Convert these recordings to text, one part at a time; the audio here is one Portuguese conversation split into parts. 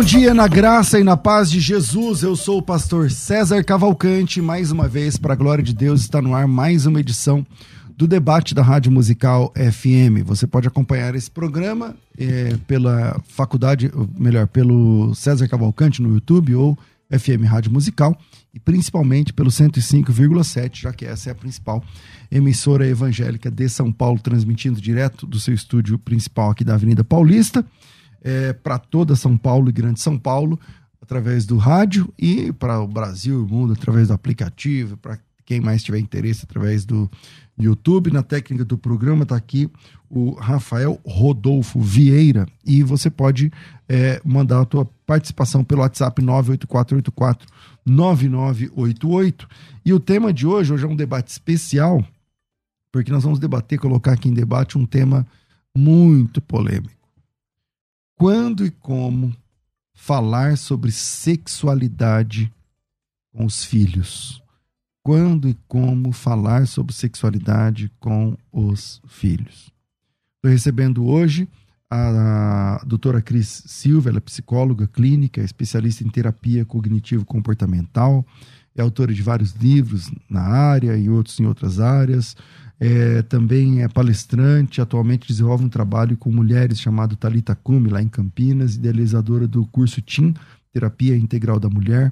Bom dia na graça e na paz de Jesus. Eu sou o pastor César Cavalcante. Mais uma vez, para a glória de Deus, está no ar mais uma edição do debate da Rádio Musical FM. Você pode acompanhar esse programa é, pela faculdade, melhor, pelo César Cavalcante no YouTube ou FM Rádio Musical e principalmente pelo 105,7, já que essa é a principal emissora evangélica de São Paulo, transmitindo direto do seu estúdio principal aqui da Avenida Paulista é, para toda São Paulo e Grande São Paulo, através do rádio e para o Brasil e o mundo através do aplicativo, para quem mais tiver interesse através do YouTube. Na técnica do programa está aqui o Rafael Rodolfo Vieira e você pode é, mandar a tua participação pelo WhatsApp 98484 9988. E o tema de hoje, hoje é um debate especial, porque nós vamos debater, colocar aqui em debate um tema muito polêmico quando e como falar sobre sexualidade com os filhos. Quando e como falar sobre sexualidade com os filhos. Estou recebendo hoje a, doutora Cris Silva, ela é psicóloga clínica, especialista em terapia cognitivo-comportamental, é autora de vários livros na área e outros em outras áreas, é, também é palestrante, atualmente desenvolve um trabalho com mulheres chamado Talita Cume, lá em Campinas, idealizadora do curso TIM, Terapia Integral da Mulher,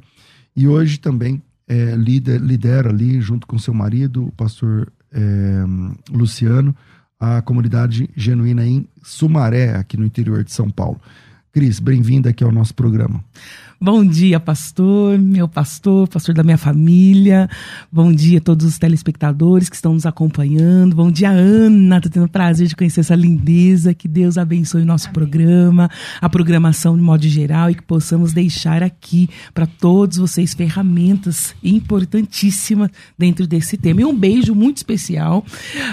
e hoje também é, lidera, lidera ali, junto com seu marido, o pastor é, Luciano, a comunidade genuína em Sumaré, aqui no interior de São Paulo. Cris, bem-vinda aqui ao nosso programa. Bom dia, pastor, meu pastor, pastor da minha família. Bom dia a todos os telespectadores que estão nos acompanhando. Bom dia, Ana. Estou tendo o prazer de conhecer essa lindeza. Que Deus abençoe o nosso Amém. programa, a programação de modo geral e que possamos deixar aqui para todos vocês ferramentas importantíssimas dentro desse tema. E um beijo muito especial,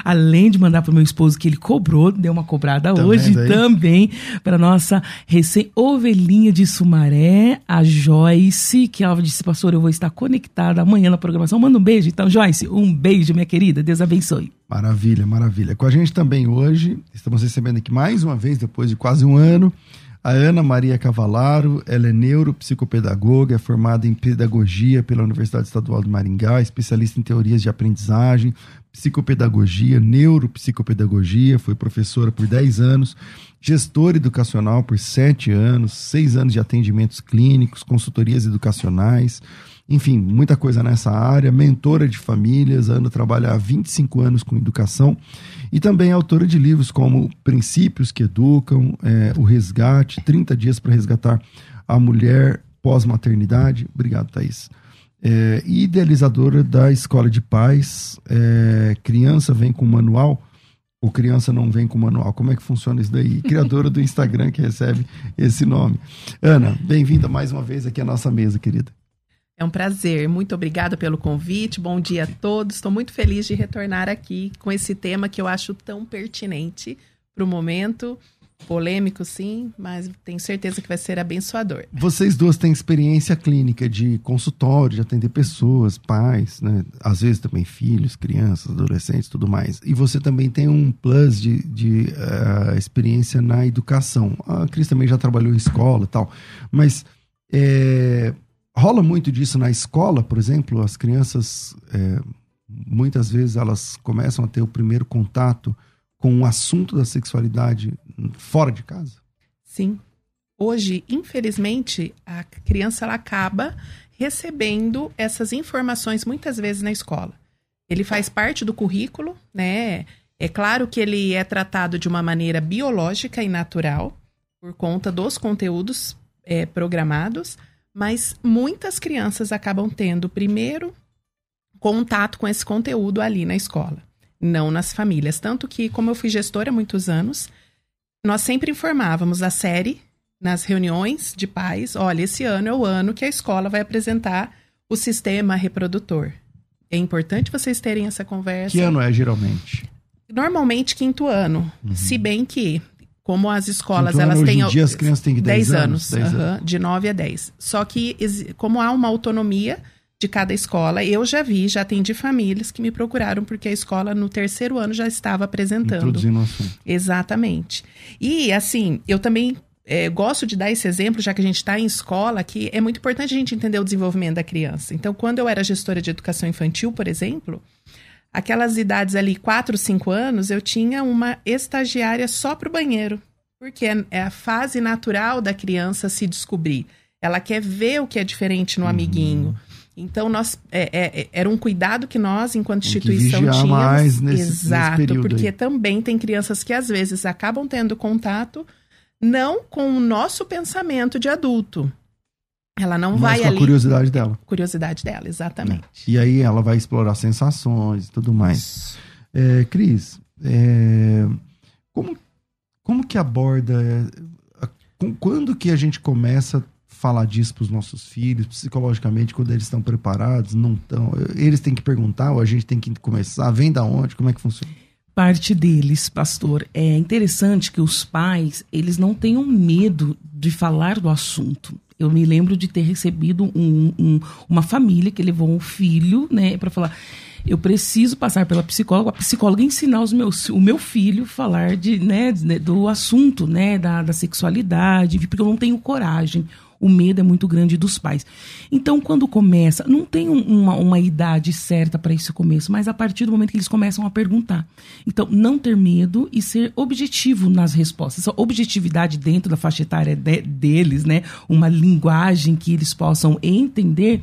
além de mandar para o meu esposo que ele cobrou, deu uma cobrada tá hoje também, para nossa recém-ovelhinha de Sumaré, a Joyce, que ela disse, pastor, eu vou estar conectada amanhã na programação. Manda um beijo. Então, Joyce, um beijo, minha querida. Deus abençoe. Maravilha, maravilha. Com a gente também hoje, estamos recebendo aqui mais uma vez, depois de quase um ano, a Ana Maria Cavalaro, ela é neuropsicopedagoga, é formada em pedagogia pela Universidade Estadual de Maringá, especialista em teorias de aprendizagem, psicopedagogia, neuropsicopedagogia, foi professora por 10 anos, gestora educacional por 7 anos, 6 anos de atendimentos clínicos, consultorias educacionais, enfim, muita coisa nessa área, mentora de famílias, Ana trabalha há 25 anos com educação e também é autora de livros como Princípios que Educam, é, O Resgate, 30 Dias para Resgatar a Mulher Pós-Maternidade. Obrigado, Thaís é, idealizadora da Escola de Paz. É, criança vem com manual ou criança não vem com manual? Como é que funciona isso daí? Criadora do Instagram que recebe esse nome. Ana, bem-vinda mais uma vez aqui à nossa mesa, querida. É um prazer. Muito obrigada pelo convite. Bom dia a todos. Estou muito feliz de retornar aqui com esse tema que eu acho tão pertinente para o momento polêmico, sim, mas tenho certeza que vai ser abençoador. Vocês duas têm experiência clínica de consultório, de atender pessoas, pais, né? Às vezes também filhos, crianças, adolescentes, tudo mais. E você também tem um plus de, de uh, experiência na educação. A Cris também já trabalhou em escola e tal. Mas é, rola muito disso na escola, por exemplo, as crianças. É, muitas vezes elas começam a ter o primeiro contato com o assunto da sexualidade fora de casa? Sim. hoje, infelizmente, a criança ela acaba recebendo essas informações muitas vezes na escola. Ele faz parte do currículo, né? É claro que ele é tratado de uma maneira biológica e natural, por conta dos conteúdos é, programados, mas muitas crianças acabam tendo primeiro contato com esse conteúdo ali na escola, não nas famílias. Tanto que, como eu fui gestora há muitos anos, nós sempre informávamos a série nas reuniões de pais: olha, esse ano é o ano que a escola vai apresentar o sistema reprodutor. É importante vocês terem essa conversa. Que ano é geralmente? Normalmente quinto ano. Uhum. Se bem que, como as escolas quinto elas têm. Hoje em dia as crianças têm que 10, 10 anos. anos. 10 uhum, anos. de 9 a 10. Só que, como há uma autonomia de cada escola, eu já vi, já atendi famílias que me procuraram porque a escola no terceiro ano já estava apresentando. Introduzindo o assunto. Exatamente. E, assim, eu também é, gosto de dar esse exemplo, já que a gente está em escola, que é muito importante a gente entender o desenvolvimento da criança. Então, quando eu era gestora de educação infantil, por exemplo, aquelas idades ali, 4, 5 anos, eu tinha uma estagiária só para o banheiro. Porque é a fase natural da criança se descobrir. Ela quer ver o que é diferente no amiguinho. Então, nós, é, é, era um cuidado que nós, enquanto Tem que instituição, vigiar tínhamos. mais nesse- nesse Exato, período porque aí. também tem crianças que às vezes acabam tendo contato não com o nosso pensamento de adulto. Ela não Mas vai com a ali. curiosidade dela. Curiosidade dela, exatamente. E aí ela vai explorar sensações e tudo mais. É, Cris, é, como, como que aborda. é, a- com- quando que a gente começa a falar disso para os nossos filhos, psicologicamente, quando eles estão preparados, não estão? Eles têm que perguntar ou a gente tem que começar? Vem da onde? Como é que funciona? parte deles, pastor. É interessante que os pais, eles não tenham medo de falar do assunto. Eu me lembro de ter recebido um- um- uma família que levou um filho, né, para falar. Eu preciso passar pela psicóloga, a psicóloga ensinar os meus, o meu filho falar de, né, do assunto, né, da, da sexualidade, porque eu não tenho coragem. O medo é muito grande dos pais. Então, quando começa, não tem um- uma, uma idade certa para esse começo, mas a partir do momento que eles começam a perguntar. Então, não ter medo e ser objetivo nas respostas. Essa objetividade dentro da faixa etária de- deles, né? Uma linguagem que eles possam entender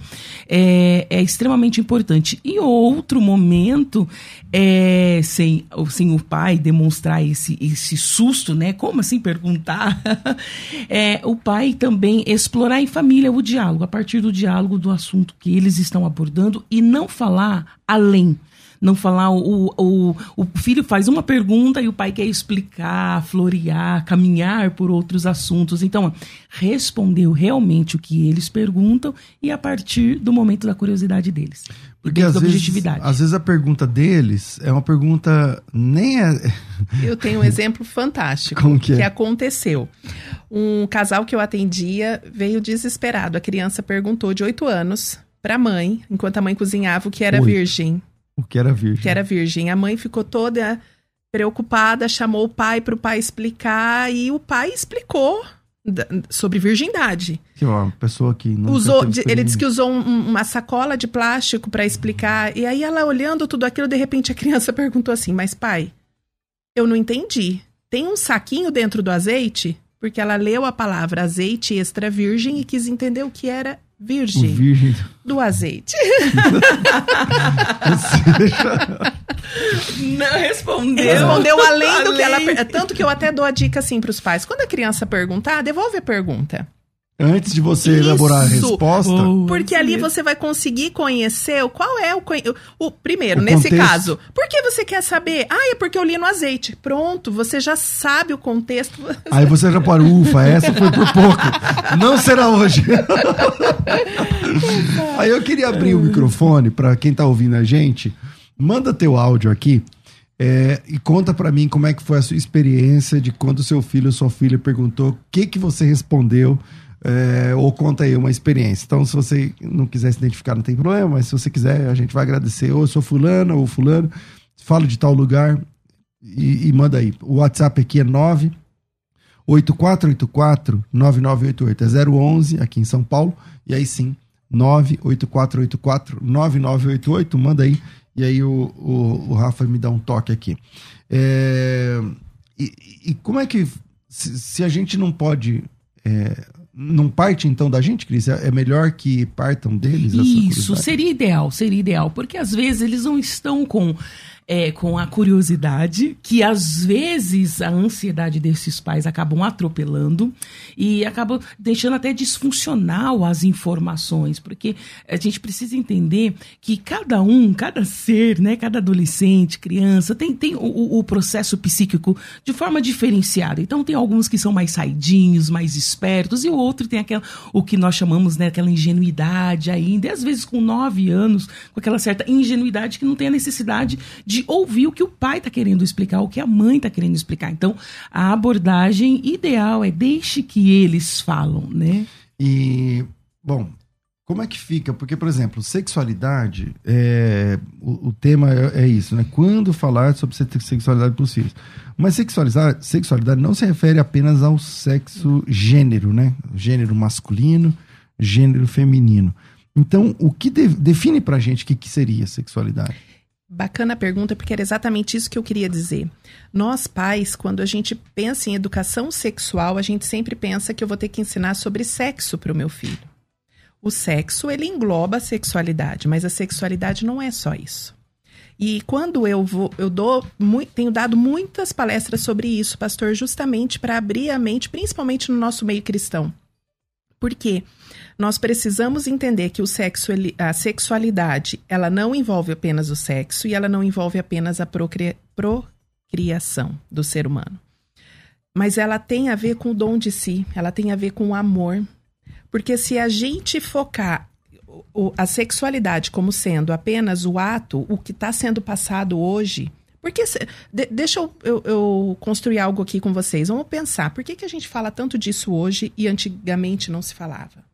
é, é extremamente importante. E outro momento é sem, sem o pai demonstrar esse, esse susto, né? Como assim perguntar? é, o pai também explorar em família o diálogo, a partir do diálogo do assunto que eles estão abordando e não falar além. Não falar, o, o, o filho faz uma pergunta e o pai quer explicar, florear, caminhar por outros assuntos. Então, respondeu realmente o que eles perguntam e a partir do momento da curiosidade deles. Porque às da vezes, objetividade. às vezes a pergunta deles é uma pergunta nem é. Eu tenho um exemplo fantástico Como que é? aconteceu. Um casal que eu atendia veio desesperado. A criança perguntou de 8 anos para a mãe, enquanto a mãe cozinhava, o que era Oito. virgem. O que era virgem. que era virgem. A mãe ficou toda preocupada, chamou o pai para o pai explicar e o pai explicou sobre virgindade. Que, uma pessoa que não Usou, ele disse que usou um- uma sacola de plástico para explicar e aí ela olhando tudo aquilo, de repente a criança perguntou assim: "Mas pai, eu não entendi. Tem um saquinho dentro do azeite?" Porque ela leu a palavra azeite extra virgem e quis entender o que era virgem virgem. do azeite. Não respondeu. Respondeu além do que ela. Além. Tanto que eu até dou a dica assim pros pais. Quando a criança perguntar, devolve a pergunta. Antes de você Isso. elaborar a resposta, Boa, Porque ali você vai conseguir conhecer o qual é o. conhe- o primeiro, O nesse contexto. caso. Por que você quer saber? Ah, é porque eu li no azeite. Pronto, você já sabe o contexto. aí você já para, ufa, essa foi por pouco. Não será hoje. aí eu queria abrir o microfone para quem tá ouvindo a gente. Manda teu áudio aqui é, e conta para mim como é que foi a sua experiência de quando seu filho ou sua filha perguntou o que que você respondeu. É, ou conta aí uma experiência. Então, se você não quiser se identificar, não tem problema, mas se você quiser, a gente vai agradecer. Ou eu sou fulano ou fulano, falo de tal lugar e, e manda aí. O WhatsApp aqui é 9 8484-9988. É 011 aqui em São Paulo. E aí sim, 98484-9988. Manda aí. E aí o, o, o Rafa me dá um toque aqui. É, e, e como é que. Se, se a gente não pode é, não parte então da gente, Cris? É é melhor que partam deles? Isso, seria ideal, seria ideal, porque às vezes eles não estão com, é, com a curiosidade, que às vezes a ansiedade desses pais acabam atropelando e acabam deixando até disfuncional as informações, porque a gente precisa entender que cada um, cada ser, né, cada adolescente, criança, tem, tem o- o, processo psíquico de forma diferenciada. Então tem alguns que são mais saidinhos, mais espertos, e o outro tem aquela, o que nós chamamos, né, aquela ingenuidade ainda, e às vezes com nove anos, com aquela certa ingenuidade que não tem a necessidade de ouvir o que o pai está querendo explicar, o que a mãe está querendo explicar. Então, a abordagem ideal é deixe que eles falam, né? E, bom, como é que fica? Porque, por exemplo, sexualidade, é, o, o tema é, é isso, né? Quando falar sobre se- sexualidade para os filhos. Mas sexualizar, sexualidade não se refere apenas ao sexo gênero, né? Gênero masculino, gênero feminino. Então, o que de- define pra gente o que, que seria sexualidade? Bacana a pergunta, porque era exatamente isso que eu queria dizer. Nós, pais, quando a gente pensa em educação sexual, a gente sempre pensa que eu vou ter que ensinar sobre sexo para o meu filho. O sexo, ele engloba a sexualidade, mas a sexualidade não é só isso. E quando eu vou, eu dou, mui- tenho dado muitas palestras sobre isso, pastor, justamente para abrir a mente, principalmente no nosso meio cristão. Por quê? Nós precisamos entender que o sexo, a sexualidade, ela não envolve apenas o sexo e ela não envolve apenas a procria- procriação do ser humano. Mas ela tem a ver com o dom de si, ela tem a ver com o amor. Porque se a gente focar a sexualidade como sendo apenas o ato, o que está sendo passado hoje. Porque, deixa eu, eu- eu construir algo aqui com vocês. Vamos pensar, por que, que a gente fala tanto disso hoje e antigamente não se falava?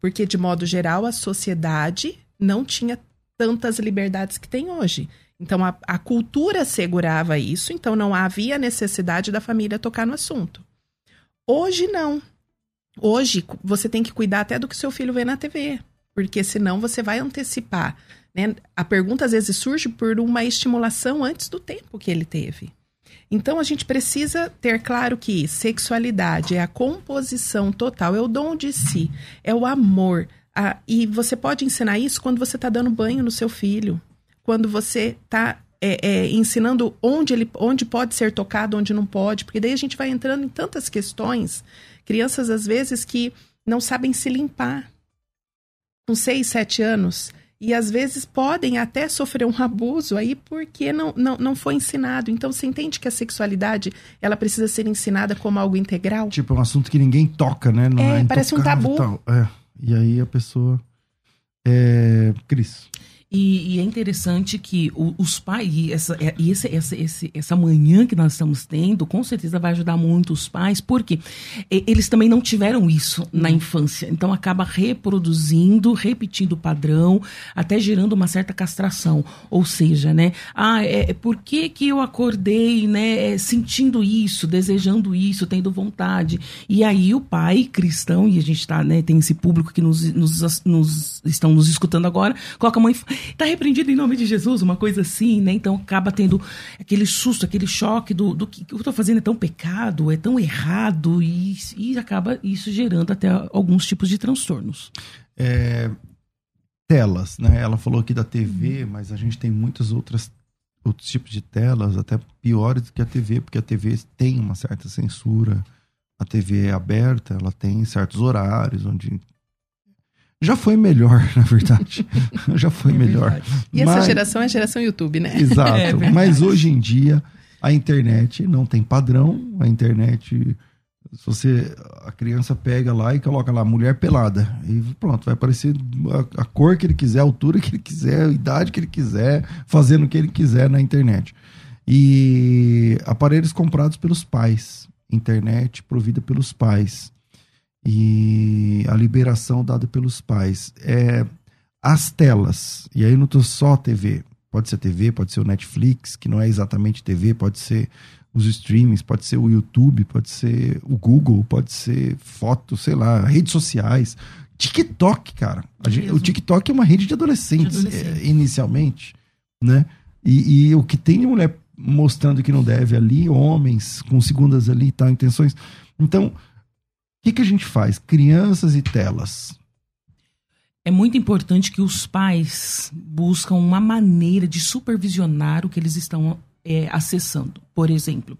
Porque, de modo geral, a sociedade não tinha tantas liberdades que tem hoje. Então, a, a cultura segurava isso, então não havia necessidade da família tocar no assunto. Hoje, não. Hoje, você tem que cuidar até do que seu filho vê na TV, porque senão você vai antecipar. Né? A pergunta, às vezes, surge por uma estimulação antes do tempo que ele teve. Então, a gente precisa ter claro que sexualidade é a composição total, é o dom de si, é o amor. Ah, e você pode ensinar isso quando você está dando banho no seu filho, quando você está ensinando onde ele onde pode ser tocado, onde não pode, porque daí a gente vai entrando em tantas questões. Crianças, às vezes, que não sabem se limpar com 6, 7 anos. E às vezes podem até sofrer um abuso aí porque não, não, não foi ensinado. Então você entende que a sexualidade ela precisa ser ensinada como algo integral? Tipo, é um assunto que ninguém toca, né? Não É, parece um tabu. É. E aí a pessoa. É. Cris. E, e é interessante que os pais, e, essa, é- e esse, essa, esse- essa manhã que nós estamos tendo, com certeza vai ajudar muito os pais, porque eles também não tiveram isso na infância. Então acaba reproduzindo, repetindo o padrão, até gerando uma certa castração. Ou seja, né? Ah, é, é por que, que eu acordei, né, é, sentindo isso, desejando isso, tendo vontade? E aí o pai cristão, e a gente tá, né, tem esse público que nos, nos, nos- estão nos escutando agora, coloca a mãe, tá repreendido em nome de Jesus, uma coisa assim, né? Então acaba tendo aquele susto, aquele choque do, do que, que eu tô fazendo é tão pecado, é tão errado, e, e acaba isso gerando até alguns tipos de transtornos. É, telas, né? Ela falou aqui da TV, mas a gente tem muitas outras outros tipos de telas, até piores do que a TV, porque a TV tem uma certa censura. A TV é aberta, ela tem certos horários onde já foi melhor, na verdade. já foi melhor. E essa Mas- geração é a geração YouTube, né? Exato. É. Mas hoje em dia a internet não tem padrão. A internet, se você a criança pega lá e coloca lá mulher pelada e pronto, vai aparecer a, a cor que ele quiser, a altura que ele quiser, a idade que ele quiser, fazendo o que ele quiser na internet. E aparelhos comprados pelos pais, internet provida pelos pais e a liberação dada pelos pais. É, as telas, e aí não tô só TV, pode ser TV, pode ser o Netflix, que não é exatamente TV, pode ser os streamings, pode ser o YouTube, pode ser o Google, pode ser foto, sei lá, redes sociais. TikTok, cara. Gente- o. TikTok é uma rede de adolescentes, De adolescentes. é, inicialmente, né? E, e o que tem de mulher mostrando que não deve ali, homens com segundas ali e tal, intenções. Então, que, que a gente faz? Crianças e telas. É muito importante que os pais buscam uma maneira de supervisionar o que eles estão é, acessando. Por exemplo,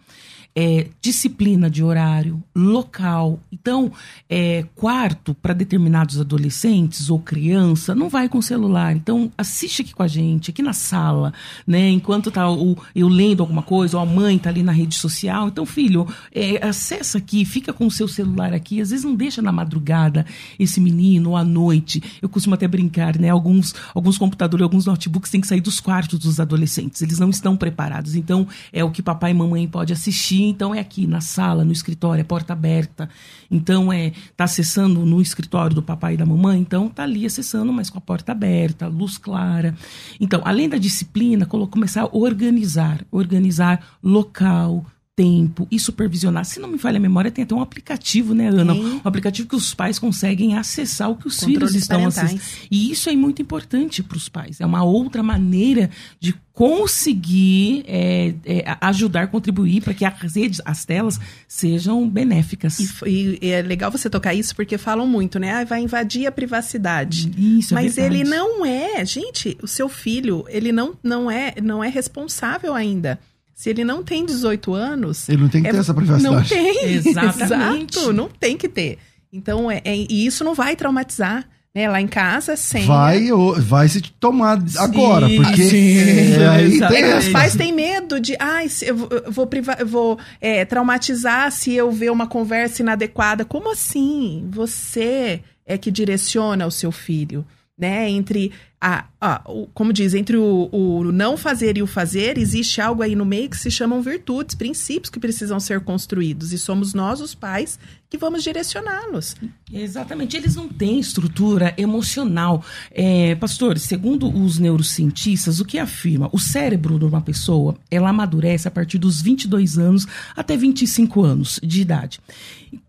é, disciplina de horário, local. Então, é, quarto para determinados adolescentes ou criança não vai com celular. Então, assiste aqui com a gente, aqui na sala, né? Enquanto tá o, eu lendo alguma coisa, ou a mãe tá ali na rede social. Então, filho, é, acessa aqui, fica com o seu celular aqui. Às vezes não deixa na madrugada esse menino ou à noite. Eu costumo até brincar, né? Alguns, alguns computadores, alguns notebooks têm que sair dos quartos dos adolescentes. Eles não estão preparados. Então, é o que papai e mamãe pode assistir então é aqui na sala, no escritório, é porta aberta. Então é tá acessando no escritório do papai e da mamãe, então tá ali acessando, mas com a porta aberta, luz clara. Então, além da disciplina, começar a organizar, organizar local, tempo e supervisionar. Se não me falha a memória, tem até um aplicativo, né, Ana? Sim. Um aplicativo que os pais conseguem acessar o que os filhos estão acessando. E isso é muito importante para os pais. É uma outra maneira de conseguir é, é, ajudar, contribuir para que as redes, as telas sejam benéficas. E, e, é legal você tocar isso porque falam muito, né? Ah, vai invadir a privacidade. Isso, é Mas é ele não é, gente, o seu filho, ele não, não é não é responsável ainda. Se ele não tem 18 anos. Ele não tem que é, ter essa privacidade. Não tem. Exatamente. Exato, não tem que ter. Então, é, é, e isso não vai traumatizar. Né? Lá em casa, sem. Vai, vai se tomar agora, sim, porque. Sim, é, aí tem os pais têm medo de. Ai, eu vou, eu vou, priva, eu vou é, traumatizar se eu ver uma conversa inadequada. Como assim? Você é que direciona o seu filho né? Entre a, a o, como diz, entre o, o, não fazer e o fazer, existe algo aí no meio que se chamam virtudes, princípios que precisam ser construídos. E somos nós, os pais, que vamos direcioná-los. Exatamente. Eles não têm estrutura emocional. É, pastor, segundo os neurocientistas, o que afirma? O cérebro de uma pessoa, ela amadurece a partir dos 22 anos até 25 anos de idade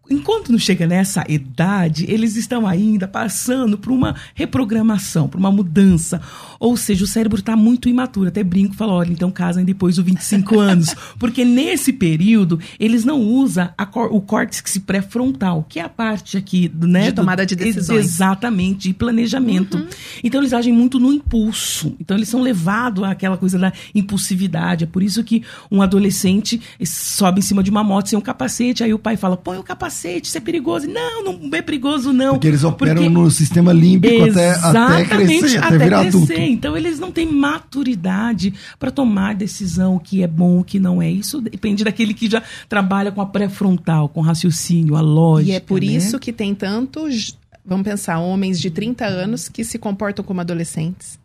enquanto não chega nessa idade, eles estão ainda passando por uma reprogramação, por uma mudança dança. Ou seja, o cérebro está muito imaturo. Até brinco e falo, olha, então casem depois dos 25 anos. Porque nesse período, eles não usam cor o córtex pré-frontal, que é a parte aqui né, de tomada de decisões. Exatamente, de planejamento. Uhum. Então, eles agem muito no impulso. Então, eles são levados àquela coisa da impulsividade. É por isso que um adolescente sobe em cima de uma moto sem um capacete, aí o pai fala, põe o capacete, isso é perigoso. Não, não é perigoso, não. Porque eles operam porque... no sistema límbico até, até crescer, até, até virar crescer. adulto. Então eles não têm maturidade para tomar decisão o que é bom, o que não é. Isso depende daquele que já trabalha com a pré-frontal, com raciocínio, a lógica. E é por né? isso que tem tantos, vamos pensar, homens de 30 anos que se comportam como adolescentes.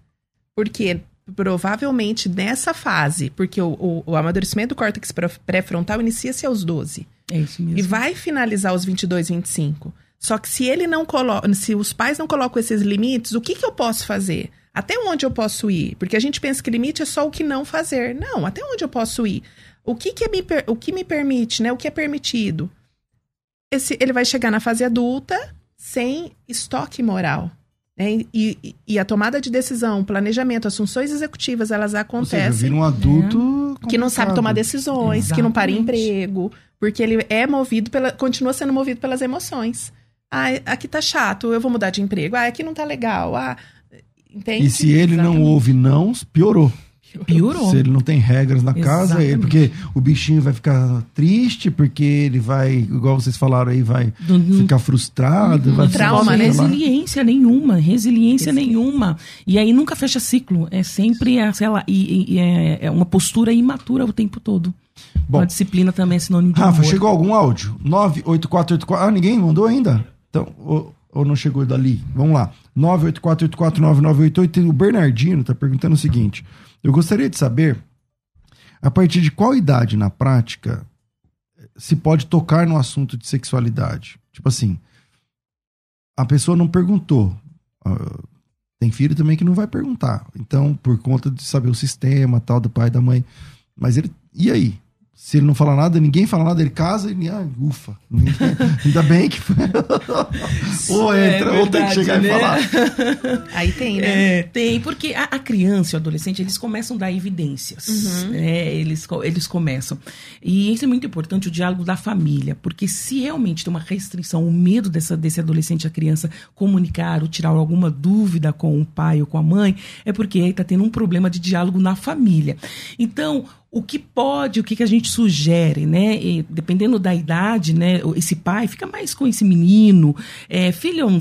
Porque provavelmente nessa fase, porque o, o, o amadurecimento do córtex pré-frontal inicia-se aos 12. É isso mesmo. E vai finalizar aos 22, 25. Só que se ele não coloca, se os pais não colocam esses limites, o que, que eu posso fazer? Até onde eu posso ir? Porque a gente pensa que limite é só o que não fazer. Não, até onde eu posso ir? O que, que, é me, o que me permite, né? O que é permitido? Esse, ele vai chegar na fase adulta sem estoque moral. Né? E, e, a tomada de decisão, planejamento, as funções executivas, elas acontecem. Ou seja, vira um adulto é. que não sabe tomar decisões, Exatamente. que não para em emprego, porque ele é movido pela, continua sendo movido pelas emoções. Ah, aqui tá chato, eu vou mudar de emprego. Ah, aqui não tá legal. Ah, Entende? E se ele Exatamente. não ouve não, piorou. Piorou. Se ele não tem regras na Exatamente. casa, ele, porque o bichinho vai ficar triste, porque ele vai, igual vocês falaram aí, vai do, ficar frustrado. Uhum. vai trauma? Resiliência nenhuma, resiliência nenhuma. E aí nunca fecha ciclo. É sempre, sei lá, e, e é, é uma postura imatura o tempo todo. Bom, a disciplina também é sinônimo de Rafa, amor. chegou algum áudio? 98484. Ah, ninguém mandou ainda? Então, ou, ou não chegou dali? Vamos lá. 984849988. O Bernardino está perguntando o seguinte: eu gostaria de saber a partir de qual idade na prática se pode tocar no assunto de sexualidade. Tipo assim, a pessoa não perguntou. Uh, tem filho também que não vai perguntar. Então, por conta de saber o sistema tal do pai da mãe. Mas ele. E aí? Se ele não fala nada, ninguém fala nada, ele casa e ah, ufa. Ainda bem que ou É entra, ou tem que verdade, chegar né? e falar. Aí tem, né? É, tem, porque a, a criança e o adolescente, eles começam a dar evidências. né? Eles, eles começam. E isso é muito importante, o diálogo da família. Porque se realmente tem uma restrição, o medo dessa, desse adolescente, a criança, comunicar ou tirar alguma dúvida com o pai ou com a mãe, é porque aí está tendo um problema de diálogo na família. Então, o que pode, o que, que a gente sugere, né? E, dependendo da idade, né? Esse pai fica mais com esse menino. É, filhão,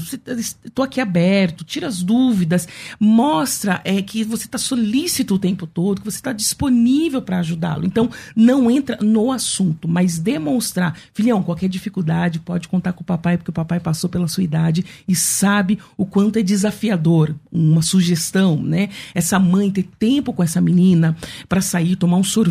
estou aqui aberto, tira as dúvidas, mostra é, que você está solícito o tempo todo, que você está disponível para ajudá-lo. Então, não entra no assunto, mas demonstrar, filhão, qualquer dificuldade pode contar com o papai, porque o papai passou pela sua idade e sabe o quanto é desafiador. Uma sugestão, né? Essa mãe ter tempo com essa menina para sair, tomar um sorvete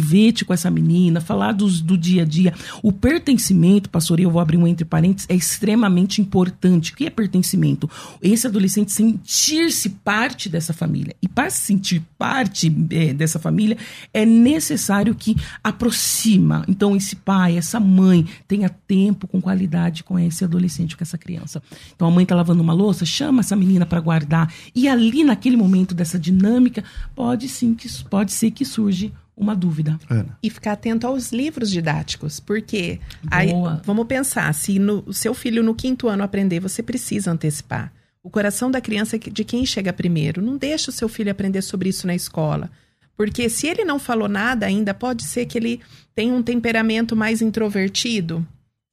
com essa menina, falar dos, do dia a dia. O pertencimento, pastor, eu vou abrir um entre parênteses, é extremamente importante. O que é pertencimento? Esse adolescente sentir-se parte dessa família. E para se sentir parte eh, dessa família, é necessário que aproxima. Então, esse pai, essa mãe, tenha tempo com qualidade com esse adolescente, com essa criança. Então, a mãe está lavando uma louça, chama essa menina para guardar. E ali, naquele momento dessa dinâmica, pode sim, que, pode ser que surge uma dúvida. Ana. E ficar atento aos livros didáticos, porque aí, vamos pensar, se no, o seu filho no quinto ano aprender, você precisa antecipar. O coração da criança é de quem chega primeiro. Não deixa o seu filho aprender sobre isso na escola. Porque se ele não falou nada ainda, pode ser que ele tenha um temperamento mais introvertido.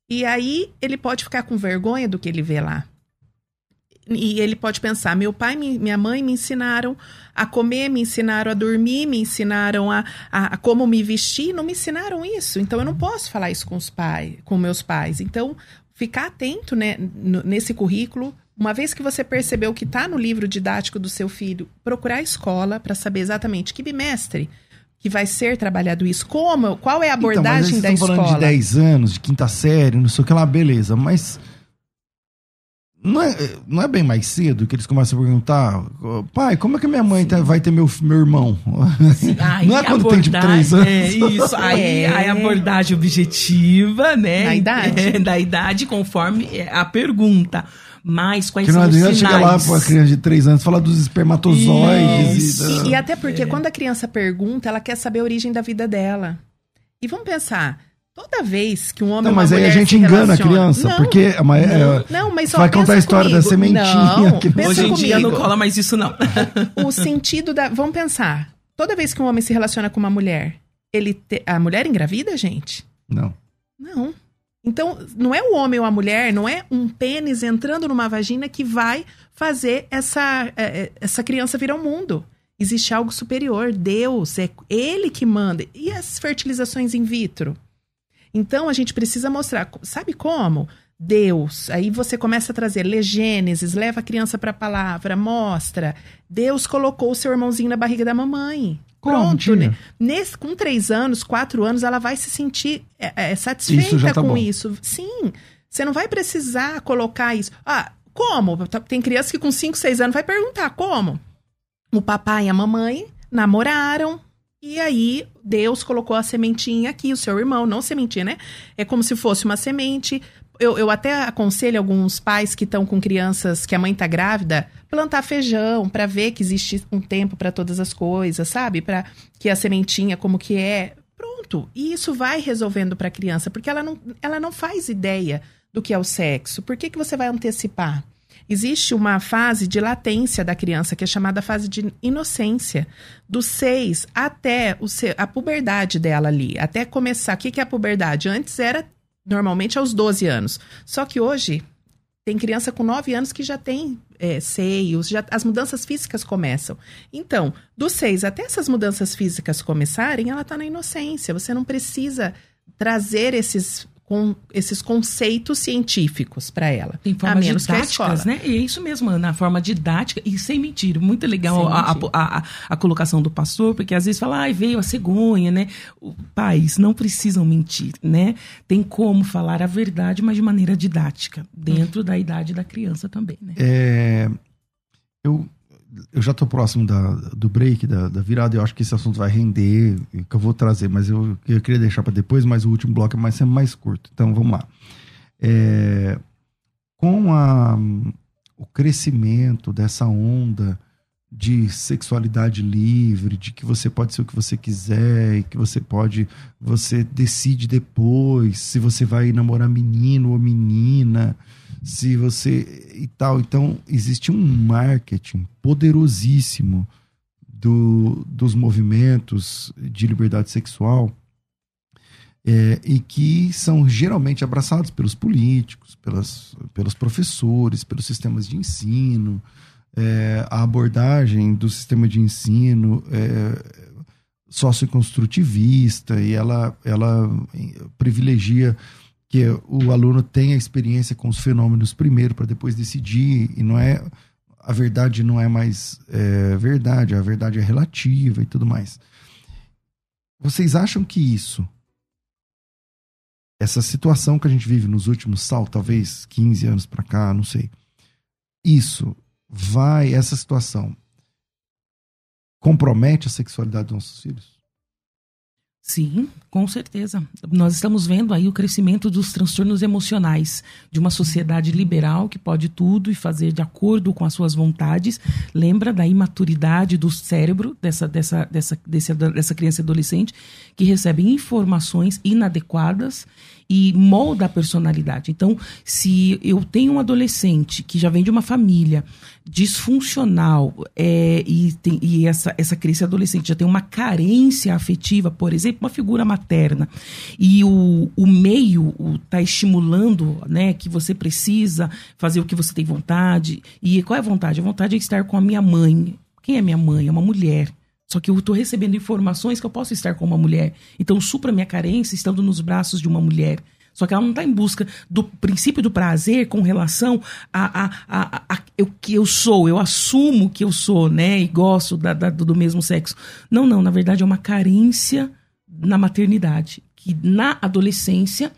E aí ele pode ficar com vergonha do que ele vê lá. E ele pode pensar: meu pai e minha mãe me ensinaram a comer, me ensinaram a dormir, me ensinaram a, a, a como me vestir, não me ensinaram isso. Então eu não posso falar isso com os pais, com meus pais. Então, ficar atento né, nesse currículo. Uma vez que você percebeu que está no livro didático do seu filho, procurar a escola para saber exatamente que bimestre que vai ser trabalhado isso, como, qual é a Então, mas abordagem da estão falando de escola. 10 anos, de quinta série, não sei o que lá, beleza, mas. Não é, não é bem mais cedo que eles começam a perguntar, pai, como é que minha mãe tá- vai ter meu, meu irmão? Aí não é a quando tem tipo 3 anos? É isso. Aí, É. aí a abordagem objetiva, né? Da idade. É, da idade, conforme é a pergunta. Mas quais Que não são os adianta sinais? chegar lá pra criança de 3 anos falar dos espermatozoides. Isso. E, da- E, e até porque quando a criança pergunta, ela quer saber a origem da vida dela. E vamos pensar, toda vez que um homem Não, uma mas aí a gente engana a relacionam- criança, Não, porque é uma- é- não, mas você ó, vai contar a história da comigo. sementinha Não, que- pensa Hoje em dia não cola mais isso, não. O sentido da. Vamos pensar. Toda vez que um homem se relaciona com uma mulher, ele te- a mulher engravida, gente? Não. Não. Então, não é o homem ou a mulher, não é um pênis entrando numa vagina que vai fazer essa, é, é, essa criança vir ao mundo. Existe algo superior, Deus, é Ele que manda. E as fertilizações in vitro? Então, a gente precisa mostrar, sabe como? Deus, aí você começa a trazer lê Gênesis, leva a criança para a palavra, mostra. Deus colocou o seu irmãozinho na barriga da mamãe. Como, Pronto, né? Nesse, com três anos, quatro anos, ela vai se sentir é, é, satisfeita Isso tá com bom. isso. Sim, você não vai precisar colocar isso. Ah, como? Tem criança que com cinco, seis anos vai perguntar como. O papai e a mamãe namoraram e aí Deus colocou a sementinha aqui, o seu irmão, não sementinha, né? É como se fosse uma semente. Eu, eu até aconselho alguns pais que estão com crianças que a mãe tá grávida, plantar feijão para ver que existe um tempo para todas as coisas, sabe? Para que a sementinha como que é, pronto. E isso vai resolvendo para a criança, porque ela não, ela não faz ideia do que é o sexo. Por que, que você vai antecipar? Existe uma fase de latência da criança, que é chamada fase de inocência, dos seis até o se- a puberdade dela ali, até começar. O que, que é a puberdade? Antes era normalmente aos 12 anos. Só que hoje tem criança com 9 anos que já tem é, seios, já, as mudanças físicas começam. Então, dos 6 até essas mudanças físicas começarem, ela está na inocência. Você não precisa trazer esses, com, esses conceitos científicos para ela. Tem a formas menos que a didáticas, escola. né? E é isso mesmo, Ana, a forma didática e sem mentir. Muito legal a, mentir. a, a- a colocação do pastor, porque às vezes fala, ai, veio a cegonha, né? O- Pais não precisam mentir, né? Tem como falar a verdade, mas de maneira didática, dentro da idade da criança também, né? É, eu eu já estou próximo da, do break, da, da, virada, eu acho que esse assunto vai render, que eu vou trazer, mas eu, eu queria deixar para depois, mas o último bloco é mais, sempre mais curto. Então vamos lá. É, com a, o crescimento dessa onda de sexualidade livre, de que você pode ser o que você quiser e que você pode, você decide depois se você vai namorar menino ou menina, se você e tal. Então existe um marketing poderosíssimo do, dos movimentos de liberdade sexual é, e que são geralmente abraçados pelos políticos, pelas, pelos professores, pelos sistemas de ensino é, a abordagem do sistema de ensino é, socioconstrutivista e ela, ela privilegia que o aluno tenha experiência com os fenômenos primeiro para depois decidir e não é a verdade não é mais é, verdade a verdade é relativa e tudo mais vocês acham que isso essa situação que a gente vive nos últimos sal talvez 15 anos para cá não sei isso vai, essa situação, compromete a sexualidade dos nossos filhos? Sim, com certeza. Nós estamos vendo aí o crescimento dos transtornos emocionais de uma sociedade liberal que pode tudo e fazer de acordo com as suas vontades. Lembra da imaturidade do cérebro dessa, dessa, dessa, desse, dessa criança e adolescente que recebe informações inadequadas e molda a personalidade. Então, se eu tenho um adolescente que já vem de uma família disfuncional é, e, tem, e essa, essa criança adolescente já tem uma carência afetiva, por exemplo, uma figura materna, e o, o meio está estimulando né, que você precisa fazer o que você tem vontade. E qual é a vontade? A vontade é estar com a minha mãe. Quem é minha mãe? É uma mulher. Só que eu estou recebendo informações que eu posso estar com uma mulher. Então, supra minha carência estando nos braços de uma mulher. Só que ela não está em busca do princípio do prazer com relação a, a, a, a, que eu sou. Eu assumo que eu sou, né? E gosto da, da, do mesmo sexo. Não, não. Na verdade, é uma carência na maternidade. Que na adolescência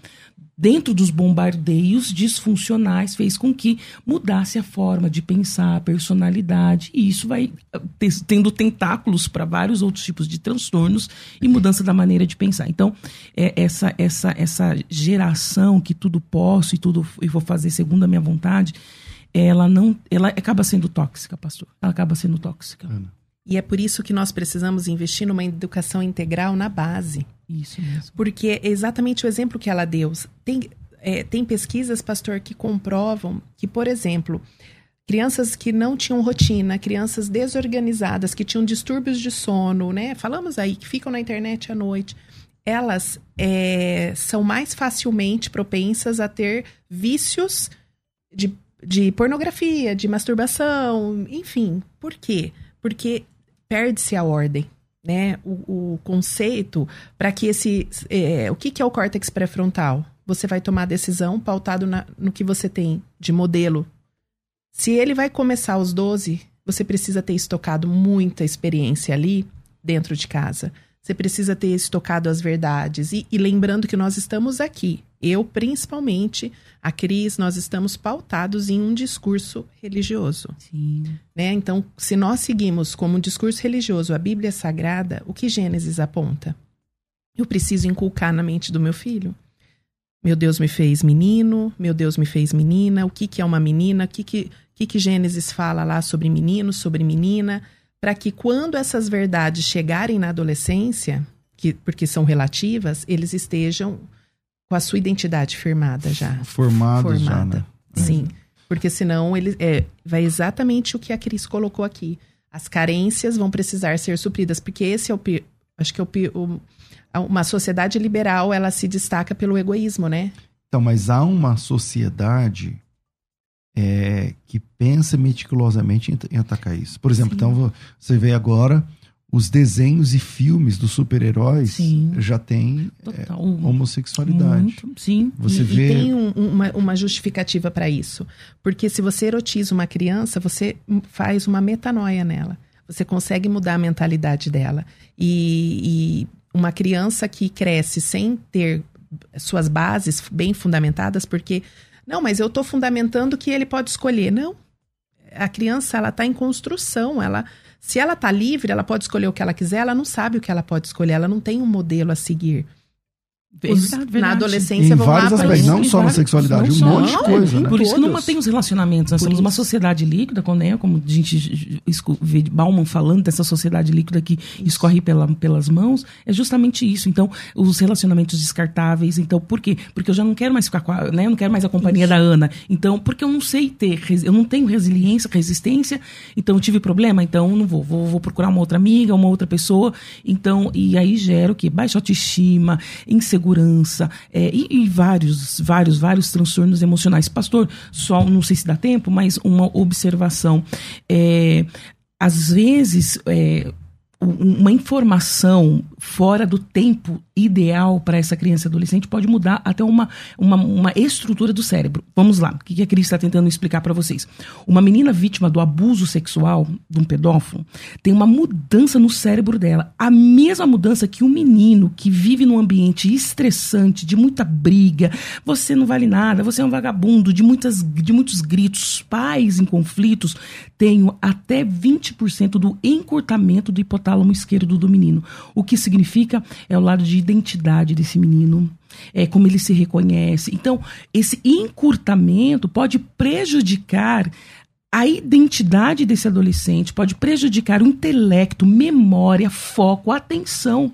dentro dos bombardeios disfuncionais, fez com que mudasse a forma de pensar, a personalidade, e isso vai eh, tendo tentáculos para vários outros tipos de transtornos e mudança da maneira de pensar. Então, é essa essa essa geração que tudo posso e tudo e vou fazer segundo a minha vontade, ela não ela acaba sendo tóxica, pastor. Ela acaba sendo tóxica. Ana. E é por isso que nós precisamos investir numa educação integral na base. Isso mesmo. Porque é exatamente o exemplo que ela deu. Tem, é, tem pesquisas, pastor, que comprovam que, por exemplo, crianças que não tinham rotina, crianças desorganizadas, que tinham distúrbios de sono, né? Falamos aí, que ficam na internet à noite. Elas é, são mais facilmente propensas a ter vícios de, de pornografia, de masturbação, enfim. Por quê? Porque perde-se a ordem. Né, o, o conceito para que esse. É, o que, que é o córtex pré-frontal? Você vai tomar a decisão pautado na, no que você tem de modelo. Se ele vai começar aos 12, você precisa ter estocado muita experiência ali dentro de casa. Você precisa ter estocado as verdades. E, e, lembrando que nós estamos aqui, eu principalmente, a Cris, nós estamos pautados em um discurso religioso. Sim. Né? Então, se nós seguimos como um discurso religioso a Bíblia Sagrada, o que Gênesis aponta? Eu preciso inculcar na mente do meu filho. Meu Deus me fez menino, meu Deus me fez menina, o que, que é uma menina, o que, que, que, que Gênesis fala lá sobre menino, sobre menina para que quando essas verdades chegarem na adolescência, que, porque são relativas, eles estejam com a sua identidade firmada já. Formada, já, né? Sim. É. Porque senão ele é, vai exatamente o que a Cris colocou aqui. As carências vão precisar ser supridas, porque esse é o acho que é o, o, uma sociedade liberal, ela se destaca pelo egoísmo, né? Então, mas há uma sociedade é, que pensa meticulosamente em, em, atacar isso. Por exemplo, Sim. então você vê agora os desenhos e filmes dos super-heróis já têm é, homossexualidade. Muito, sim. Você e, vê... e tem um, uma, uma justificativa para isso. Porque se você erotiza uma criança, você faz uma metanoia nela. Você consegue mudar a mentalidade dela. E, e uma criança que cresce sem ter suas bases bem fundamentadas, porque não, mas eu estou fundamentando que ele pode escolher. Não. a criança ela está em construção, ela se ela está livre, ela pode escolher o que ela quiser, ela não sabe o que ela pode escolher, ela não tem um modelo a seguir. Os, Verdade, verdade. na adolescência Em vão vários aspectos, isso. não só na sexualidade, não um só. monte de Não, coisa, né? Por isso que não mantém os relacionamentos. Nós Por somos uma isso. sociedade líquida, como, né, como a gente vê Bauman falando dessa sociedade líquida que escorre pela, pelas mãos, é justamente isso. Então, os relacionamentos descartáveis. Então, por quê? Porque eu já não quero mais ficar com a, né, eu não quero mais a companhia da Ana. Então, porque eu não sei ter, eu não tenho resiliência, resistência. Então, eu tive problema, então não vou, vou, vou procurar uma outra amiga, uma outra pessoa. Então, e aí gera o quê? Baixa autoestima, insegurança é, e, e vários, vários, vários transtornos emocionais. Pastor, só não sei se dá tempo, mas uma observação. É, às vezes, é, uma informação fora do tempo ideal para essa criança e adolescente pode mudar até uma, uma, uma estrutura do cérebro. Vamos lá, o que a Cris está tentando explicar para vocês? Uma menina vítima do abuso sexual de um pedófilo tem uma mudança no cérebro dela. A mesma mudança que um menino que vive num ambiente estressante, de muita briga, você não vale nada, você é um vagabundo, de, muitas, de muitos gritos, pais em conflitos, tenho até 20% do encurtamento do hipotálamo esquerdo do menino. O que significa é o lado de identidade desse menino. É como ele se reconhece. Então, esse encurtamento pode prejudicar a identidade desse adolescente, pode prejudicar o intelecto, memória, foco, atenção.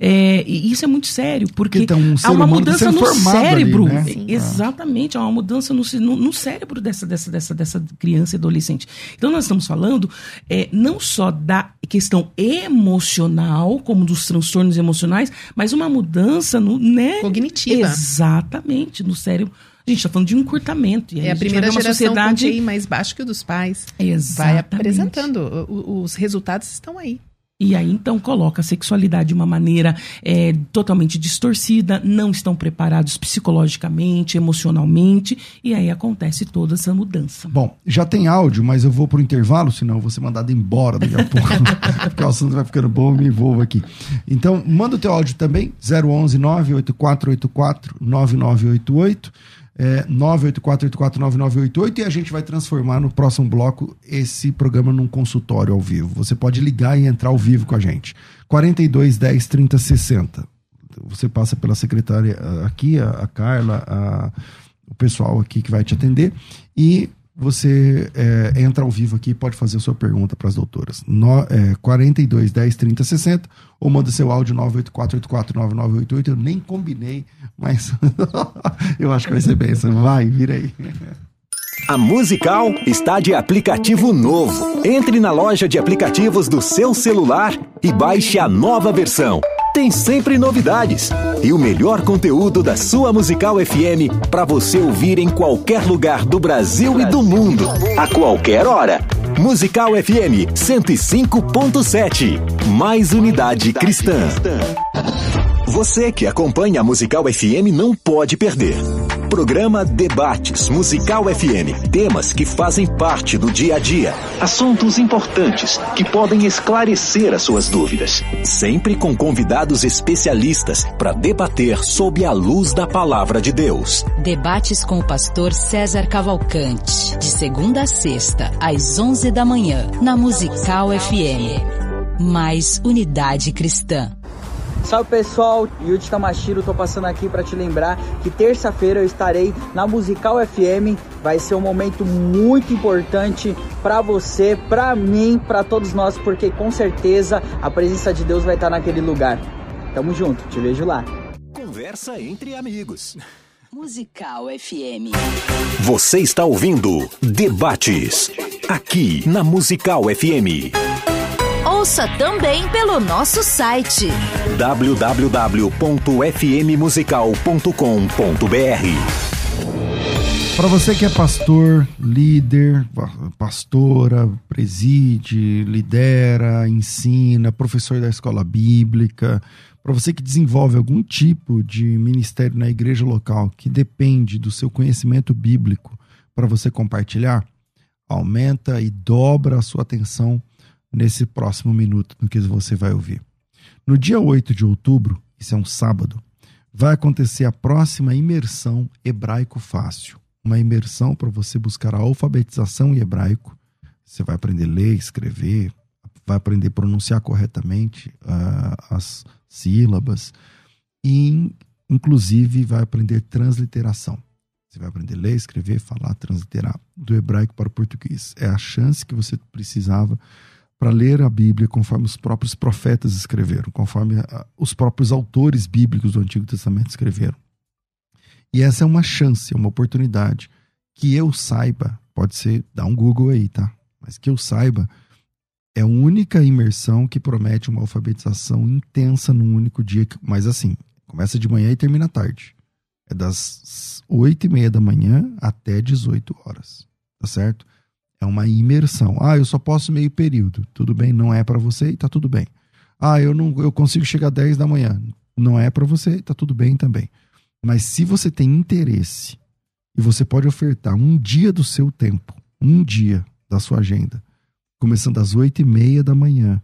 É, e isso é muito sério, porque, Porque um há uma mudança no formado ali, cérebro. né? Sim. Exatamente, há uma mudança no, no, no cérebro dessa, dessa, dessa, dessa criança e adolescente. Então, nós estamos falando é, não só da questão emocional, como dos transtornos emocionais, mas uma mudança no, né? Cognitiva. Exatamente, no cérebro. A gente está falando de um encurtamento. E aí É a vai primeira geração sociedade... com QI mais baixo que o dos pais. Vai Exatamente. apresentando. O- o- Os resultados estão aí. E aí, então, coloca a sexualidade de uma maneira é, totalmente distorcida, não estão preparados psicologicamente, emocionalmente, e aí acontece toda essa mudança. Bom, já tem áudio, mas eu vou pro intervalo, senão eu vou ser mandado embora daqui a pouco. porque o assunto vai ficando bom, eu me envolvo aqui. Então, manda o teu áudio também, 011 98484 9988. É, 984849988 e a gente vai transformar no próximo bloco esse programa num consultório ao vivo. Você pode ligar e entrar ao vivo com a gente. 42 10 30 60. Você passa pela secretária ah, aqui, a, a Carla, a, o pessoal aqui que vai te atender e você é, entra ao vivo aqui e pode fazer a sua pergunta para as doutoras. No, é, 42 10 30 60 ou manda seu áudio 984849988. Eu nem combinei, mas eu acho que vai ser bem. Vai, vira aí. A Musical está de aplicativo novo. Entre na loja de aplicativos do seu celular e baixe a nova versão. Tem sempre novidades. E o melhor conteúdo da sua Musical FM para você ouvir em qualquer lugar do Brasil e do mundo, a qualquer hora. Musical FM 105.7. Mais unidade cristã. Você que acompanha a Musical FM não pode perder. Programa Debates Musical FM. Temas que fazem parte do dia a dia. Assuntos importantes que podem esclarecer as suas dúvidas. Sempre com convidados especialistas para debater sob a luz da palavra de Deus. Debates com o pastor César Cavalcante. De segunda a sexta, às 11 da manhã, na Musical FM. Mais unidade cristã. Salve pessoal, Yuji Tamashiro, tô passando aqui para te lembrar que terça-feira eu estarei na Musical FM. Vai ser um momento muito importante para você, para mim, para todos nós, porque com certeza a presença de Deus vai estar naquele lugar. Tamo junto, te vejo lá. Conversa entre amigos. Musical FM. Você está ouvindo Debates aqui na Musical FM. Ouça também pelo nosso site www.fmmusical.com.br. Para você que é pastor, líder, pa- pastora, preside, lidera, ensina, professor da escola bíblica, para você que desenvolve algum tipo de ministério na igreja local que depende do seu conhecimento bíblico para você compartilhar, aumenta e dobra a sua atenção nesse próximo minuto no que você vai ouvir. No dia 8 de outubro, isso é um sábado, vai acontecer a próxima imersão Hebraico Fácil. Uma imersão para você buscar a alfabetização em hebraico Você vai aprender a ler, escrever, vai aprender a pronunciar corretamente uh, as sílabas e, inclusive, vai aprender transliteração. Você vai aprender a ler, escrever, falar, transliterar do hebraico para o português. É a chance que você precisava para ler a Bíblia conforme os próprios profetas escreveram, conforme ah, os próprios autores bíblicos do Antigo Testamento escreveram. E essa é uma chance, é uma oportunidade que eu saiba, pode ser, dá um Google aí, tá? Mas que eu saiba, é a única imersão que promete uma alfabetização intensa num único dia, mas assim, começa de manhã e termina tarde. É das oito e meia da manhã até 18 horas, tá certo? É uma imersão. Ah, eu só posso meio período. Tudo bem, não é para você e tá tudo bem. Ah, eu não eu consigo chegar às 10 da manhã. Não é para você, tá tudo bem também. Mas se você tem interesse e você pode ofertar um dia do seu tempo, um dia da sua agenda, começando às 8 e meia da manhã,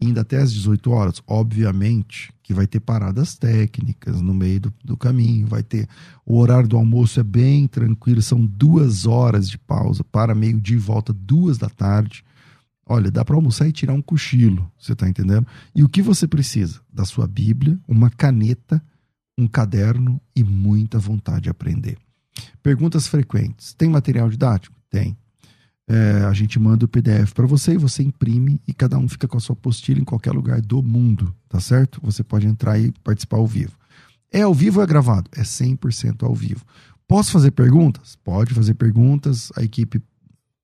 indo até às 18 horas, obviamente que vai ter paradas técnicas no meio do, do, caminho, vai ter. O horário do almoço é bem tranquilo, são duas horas de pausa para meio-dia e volta duas da tarde. Olha, dá para almoçar e tirar um cochilo, você está entendendo? E o que você precisa? Da sua Bíblia, uma caneta, um caderno e muita vontade de aprender. Perguntas frequentes. Tem material didático? Tem. É, a gente manda o PDF para você e você imprime e cada um fica com a sua apostila em qualquer lugar do mundo, tá certo? Você pode entrar e participar ao vivo. É ao vivo ou é gravado? É 100% ao vivo. Posso fazer perguntas? Pode fazer perguntas. A equipe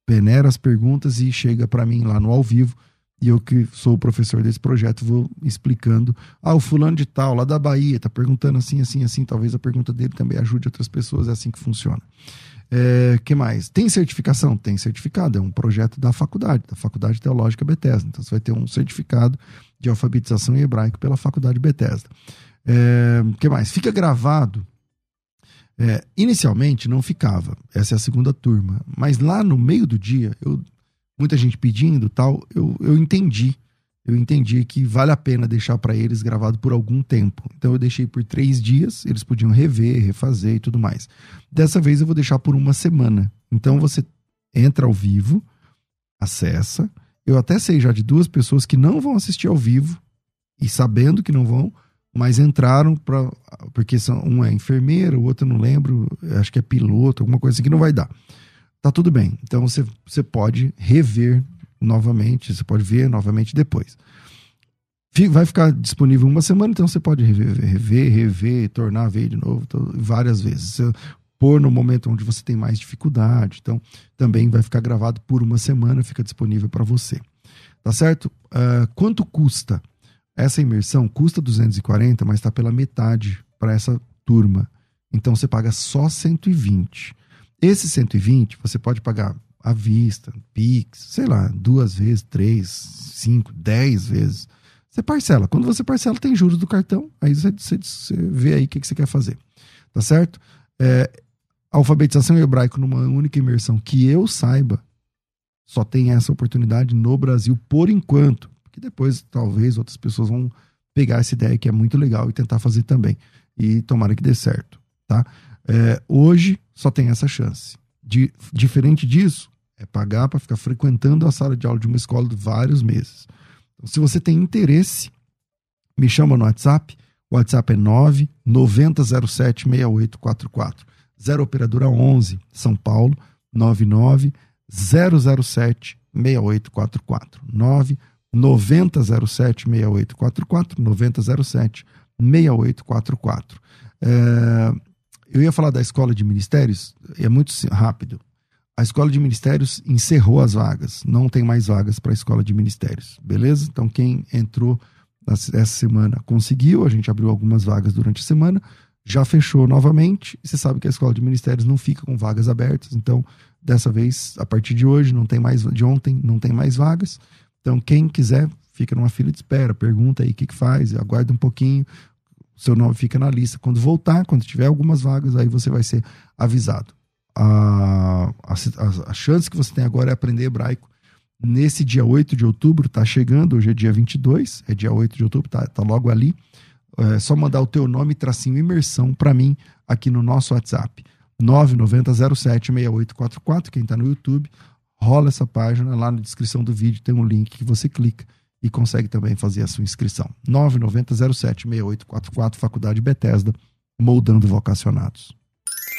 peneira as perguntas e chega para mim lá no ao vivo. E eu que sou o professor desse projeto vou explicando. Ah, o fulano de tal, lá da Bahia, tá perguntando assim, assim, assim. Talvez a pergunta dele também ajude outras pessoas. É assim que funciona. É, que mais? Tem certificação? Tem certificado. É um projeto da faculdade, da Faculdade Teológica Bethesda. Então você vai ter um certificado de alfabetização em hebraico pela Faculdade Bethesda. É, que mais? Fica gravado. É, inicialmente não ficava. Essa é a segunda turma. Mas lá no meio do dia, eu, muita gente pedindo tal, eu, eu entendi eu entendi que vale a pena deixar para eles gravado por algum tempo. Então eu deixei por três dias, eles podiam rever, refazer e tudo mais. Dessa vez eu vou deixar por uma semana. Então você entra ao vivo, acessa. Eu até sei já de duas pessoas que não vão assistir ao vivo e sabendo que não vão, mas entraram para porque são, um é enfermeiro, o outro não lembro, acho que é piloto, alguma coisa assim que não vai dar. Tá tudo bem. Então você, você pode rever novamente, você pode ver novamente depois. Vai ficar disponível uma semana, então você pode rever, rever, rever, tornar a ver de novo várias vezes. Você pôr no momento onde você tem mais dificuldade. Então, também vai ficar gravado por uma semana, fica disponível para você. Tá certo? Uh, quanto custa? Essa imersão custa 240, mas está pela metade para essa turma. Então você paga só 120. Esse 120 você pode pagar à vista, Pix, sei lá, duas vezes, três, cinco, dez vezes. Você parcela. Quando você parcela, tem juros do cartão, aí você, você, você vê aí o que, que, você quer fazer. Tá certo? É, alfabetização hebraico numa única imersão, que eu saiba, só tem essa oportunidade no Brasil por enquanto. Porque depois, talvez, outras pessoas vão pegar essa ideia que é muito legal e tentar fazer também. E tomara que dê certo. Tá? É, hoje só tem essa chance. De, diferente disso, é pagar para ficar frequentando a sala de aula de uma escola de vários meses. Então, se você tem interesse, me chama no WhatsApp. O WhatsApp é 9 9007 6844. 0 Operadora 11, São Paulo, 99 007 6844. 9 9007 6844. 9007 6844. É, eu ia falar da escola de ministérios, é muito rápido a escola de ministérios encerrou as vagas, não tem mais vagas para a escola de ministérios, beleza? Então, quem entrou essa semana conseguiu, a gente abriu algumas vagas durante a semana, já fechou novamente, você sabe que a escola de ministérios não fica com vagas abertas, então, dessa vez, a partir de hoje, não tem mais, de ontem, não tem mais vagas. Então, quem quiser, fica numa fila de espera, pergunta aí o que, que faz, aguarda um pouquinho, seu nome fica na lista. Quando voltar, quando tiver algumas vagas, aí você vai ser avisado a, a, a, chance que você tem agora é aprender hebraico. Nesse dia 8 de outubro, tá chegando, hoje é dia 22, é dia 8 de outubro, tá, tá logo ali. É só mandar o teu nome, tracinho imersão para mim aqui no nosso WhatsApp. 990076844, quem tá no YouTube. rola essa página, lá na descrição do vídeo tem um link que você clica e consegue também fazer a sua inscrição. 990-07-6844, Faculdade Bethesda, moldando vocacionados.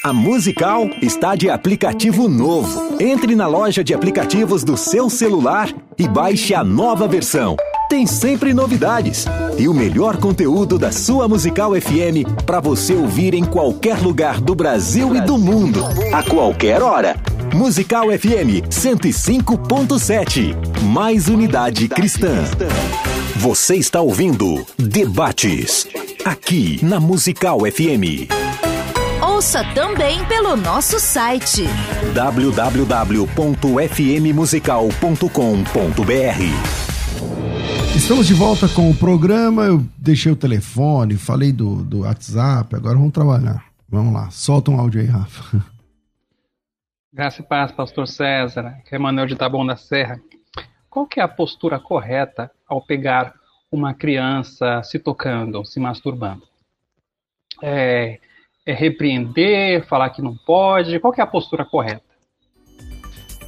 A Musical está de aplicativo novo. Entre na loja de aplicativos do seu celular e baixe a nova versão. Tem sempre novidades e o melhor conteúdo da sua Musical FM para você ouvir em qualquer lugar do Brasil e do mundo, a qualquer hora. Musical FM 105.7. Mais unidade cristã. Você está ouvindo Debates aqui na Musical FM. Ouça também pelo nosso site www.fmmusical.com.br. Estamos de volta com o programa. Eu deixei o telefone, falei do, do WhatsApp, agora vamos trabalhar. Vamos lá, solta um áudio aí, Rafa. Graça e paz, pastor César, que é Manuel de Taboão da Serra. Qual que é a postura correta ao pegar uma criança se tocando, se masturbando? É, é repreender, falar que não pode? Qual que é a postura correta?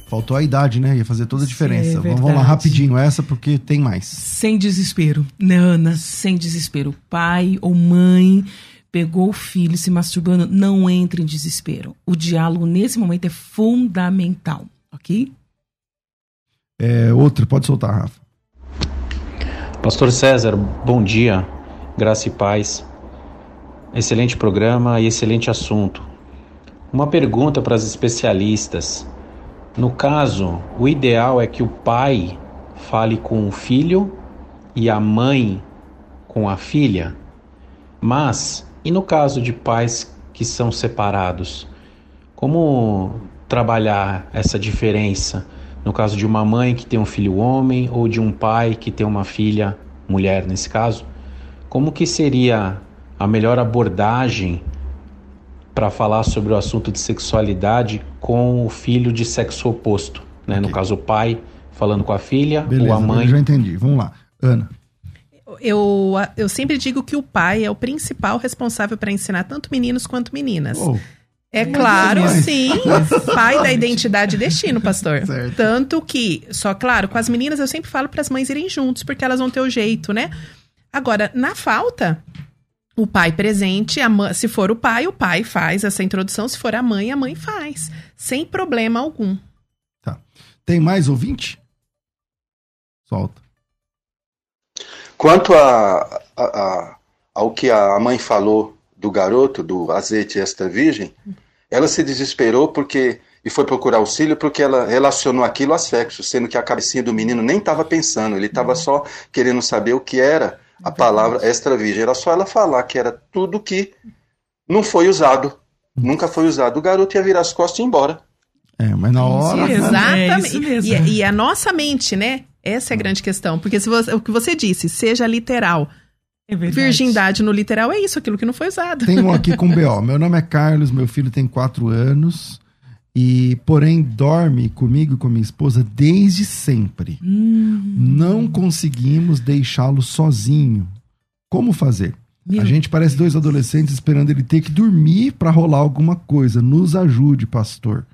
Faltou a idade, né? Ia fazer toda a diferença. É vamos, vamos lá rapidinho essa, porque tem mais. Sem desespero, né, Ana? Sem desespero. Pai ou mãe pegou o filho se masturbando, não entre em desespero. O diálogo nesse momento é fundamental, ok? É, outra, pode soltar, Rafa. Pastor César, bom dia, graça e paz. Excelente programa e excelente assunto. Uma pergunta para as especialistas. No caso, o ideal é que o pai fale com o filho e a mãe com a filha. Mas, e no caso de pais que são separados? Como trabalhar essa diferença? No caso de uma mãe que tem um filho homem ou de um pai que tem uma filha mulher, nesse caso? Como que seria a melhor abordagem para falar sobre o assunto de sexualidade com o filho de sexo oposto, né? Okay. No caso, o pai falando com a filha Beleza, ou a mãe. Eu já entendi. Vamos lá, Ana. Eu, eu sempre digo que o pai é o principal responsável para ensinar tanto meninos quanto meninas. Oh. É claro, sim. Pai da identidade e destino, pastor. Certo. Tanto que, só claro, com as meninas eu sempre falo para as mães irem juntos, porque elas vão ter o jeito, né? Agora, na falta, o pai presente, mãe, se for o pai, o pai faz essa introdução, se for a mãe, a mãe faz, sem problema algum. Tá. Tem mais ouvinte? Solta. Quanto a, a, a, ao que a mãe falou do garoto, do azeite extra virgem, ela se desesperou porque e foi procurar auxílio porque ela relacionou aquilo a sexo, sendo que a cabecinha do menino nem estava pensando, ele estava só querendo saber o que era a palavra extra virgem. Era só ela falar que era tudo que não foi usado, nunca foi usado. O garoto ia virar as costas e ir embora. É, mas na hora. Sim, exatamente. É e, e, a nossa mente, né? Essa é a grande questão. Porque se você, o que você disse, seja literal. É Virgindade no literal é isso, aquilo que não foi usado. Tem um aqui com BO. Meu nome é Carlos, meu filho tem quatro anos. E, porém, dorme comigo e com minha esposa desde sempre. Hum. Não conseguimos deixá-lo sozinho. Como fazer? Meu a gente parece dois adolescentes esperando ele ter que dormir para rolar alguma coisa. Nos ajude, pastor.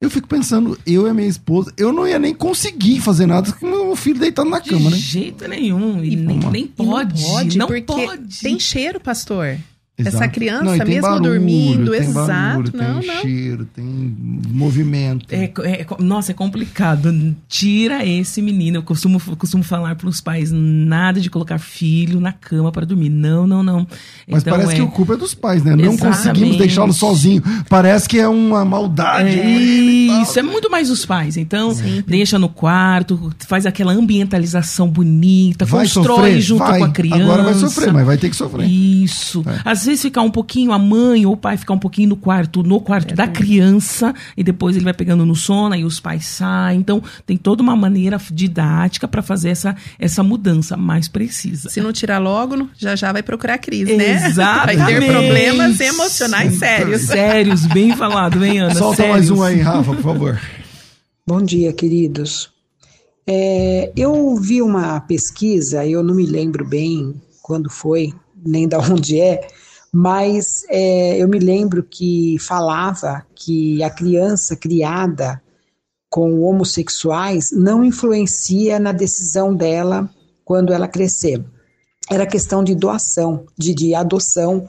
Eu fico pensando, eu e a minha esposa, eu não ia nem conseguir fazer nada com meu filho deitado na cama, De né? De jeito nenhum. E nem, nem pode. não pode. Não pode. Tem cheiro, pastor. Exato. Essa criança, não, mesmo barulho, dormindo, tem exato. Barulho, não, tem não. cheiro, tem movimento. É, é, nossa, é complicado. Tira esse menino. Eu costumo, costumo falar para os pais: nada de colocar filho na cama para dormir. Não, não, não. Mas então, parece é... que o culpa é dos pais, né? Exatamente. Não conseguimos deixá-lo sozinho. Parece que é uma maldade. É isso, é muito mais os pais. Então, Sempre. deixa no quarto, faz aquela ambientalização bonita, vai constrói sofrer, junto vai. com a criança. Agora vai sofrer, mas vai ter que sofrer. Isso. É. Às vezes ficar um pouquinho, a mãe ou o pai ficar um pouquinho no quarto, no quarto é da criança, e depois ele vai pegando no sono, e os pais saem. Então, tem toda uma maneira didática para fazer essa, essa mudança mais precisa. Se não tirar logo, já já vai procurar crise, né? Exatamente. Vai ter problemas emocionais sérios. Sérios, bem falado, bem, Ana? Solta sérios. mais um aí, Rafa, por favor. Bom dia, queridos. É, eu vi uma pesquisa, eu não me lembro bem quando foi, nem da onde é, mas é, eu me lembro que falava que a criança criada com homossexuais não influencia na decisão dela quando ela crescer. Era questão de doação, de, de adoção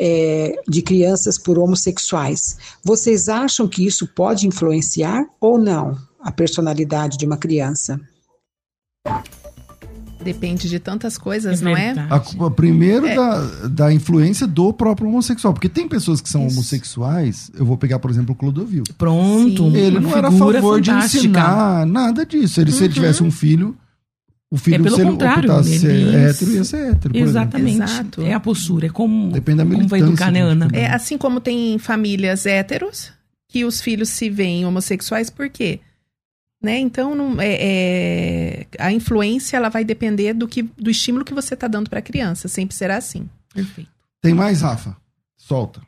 é, de crianças por homossexuais. Vocês acham que isso pode influenciar ou não a personalidade de uma criança? Depende de tantas coisas, é não é? A, primeiro é. Da, da influência do próprio homossexual. Porque tem pessoas que são Isso. homossexuais. Eu vou pegar, por exemplo, o Clodovil. Pronto. Sim. Ele não era a favor fantástica. de ensinar nada disso. Ele, uhum. Se ele uhum. tivesse um filho, o filho, é pelo se ele contrário, optasse ser hétero, ia ser hétero. Exatamente. Exato. É a postura. É como, Depende da como vai educar, né, Ana? É assim como tem famílias héteros que os filhos se veem homossexuais, por quê? Né? Então, não, é, é, a influência ela vai depender do, que, do estímulo que você está dando para a criança. Sempre será assim. Perfeito. Tem mais, Rafa? Solta.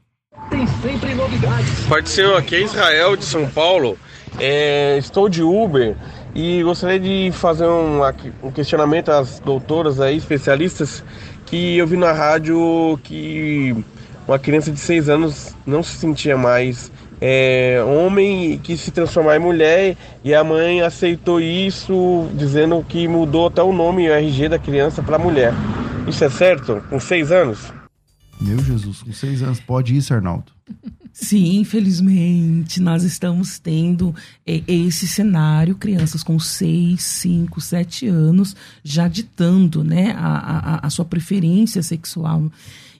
Tem sempre novidades. Partiu aqui é Israel de São Paulo. É, estou de Uber e gostaria de fazer um, um questionamento às doutoras aí, especialistas, que eu vi na rádio que uma criança de 6 anos não se sentia mais é, homem que se transformar em mulher e a mãe aceitou isso, dizendo que mudou até o nome e o RG da criança para mulher. Isso é certo? Com seis anos? Meu Jesus, com seis anos pode isso, Arnaldo? Sim, infelizmente, nós estamos tendo esse cenário, crianças com 6, 5, 7 anos já ditando né, a, a, a sua preferência sexual.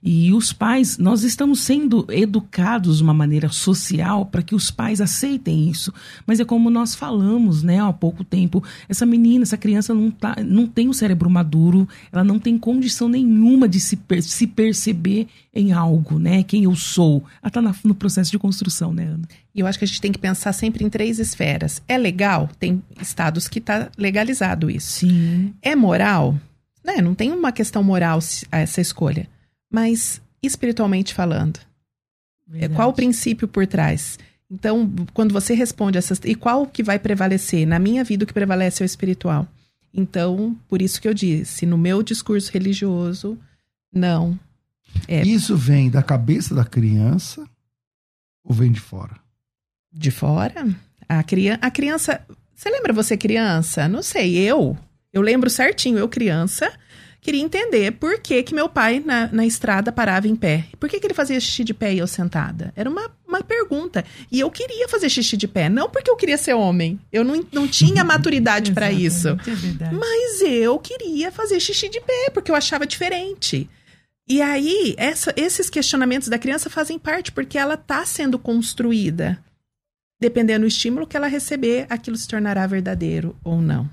E os pais, nós estamos sendo educados de uma maneira social para que os pais aceitem isso. Mas é como nós falamos, né, há pouco tempo, essa menina, essa criança não, tá, não tem o um cérebro maduro, ela não tem condição nenhuma de se, per se perceber em algo, né? Quem eu sou. Ela está no processo de construção, né, Ana? E eu acho que a gente tem que pensar sempre em três esferas. É legal? Tem estados que está legalizado isso. Sim. É moral? Né? Não tem uma questão moral essa escolha mas espiritualmente falando. É, Verdade. Qual o princípio por trás? Então, quando você responde essas. E qual que vai prevalecer? Na minha vida, o que prevalece é o espiritual. Então, por isso que eu disse, no meu discurso religioso, não. É... Isso vem da cabeça da criança ou vem de fora? De fora? A, criança, a criança. Você lembra você criança? Não sei, eu. Eu lembro certinho, eu criança queria entender por que, que meu pai na, na estrada parava em pé. Por que, que ele fazia xixi de pé e eu sentada? Era uma, uma pergunta. E eu queria fazer xixi de pé, não porque eu queria ser homem. Eu não, não tinha maturidade para isso. É Mas eu queria fazer xixi de pé, porque eu achava diferente. E aí, essa, esses questionamentos da criança fazem parte, porque ela está sendo construída. Dependendo do estímulo que ela receber, aquilo se tornará verdadeiro ou não.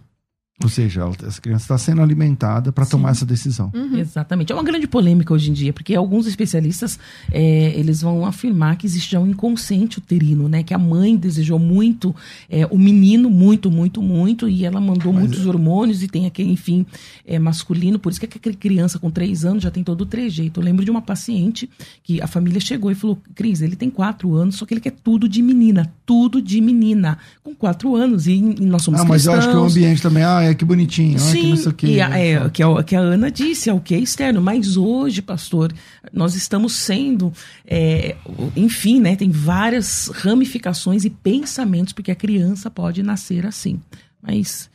Ou seja, essa criança está sendo alimentada para tomar essa decisão. Uhum. Exatamente. É uma grande polêmica hoje em dia, porque alguns especialistas é, eles vão afirmar que existe já um inconsciente uterino, né? Que a mãe desejou muito é, o menino, muito, muito, muito, e ela mandou Mas muitos é... hormônios e tem aquele, enfim, é, masculino. Por isso que aquela criança com três anos já tem todo o trejeito. Eu lembro de uma paciente que a família chegou e falou: Cris, ele tem quatro anos, só que ele quer tudo de menina, tudo de menina. Com quatro anos, e, e nós somos ah, mas cristãos. eu acho que o ambiente também. Ah, é que bonitinho, Sim, que não sei o que. E a, é, que, a, que a Ana disse, é o que é externo. Mas hoje, pastor, nós estamos sendo, é, enfim, né? Tem várias ramificações e pensamentos, porque a criança pode nascer assim. Mas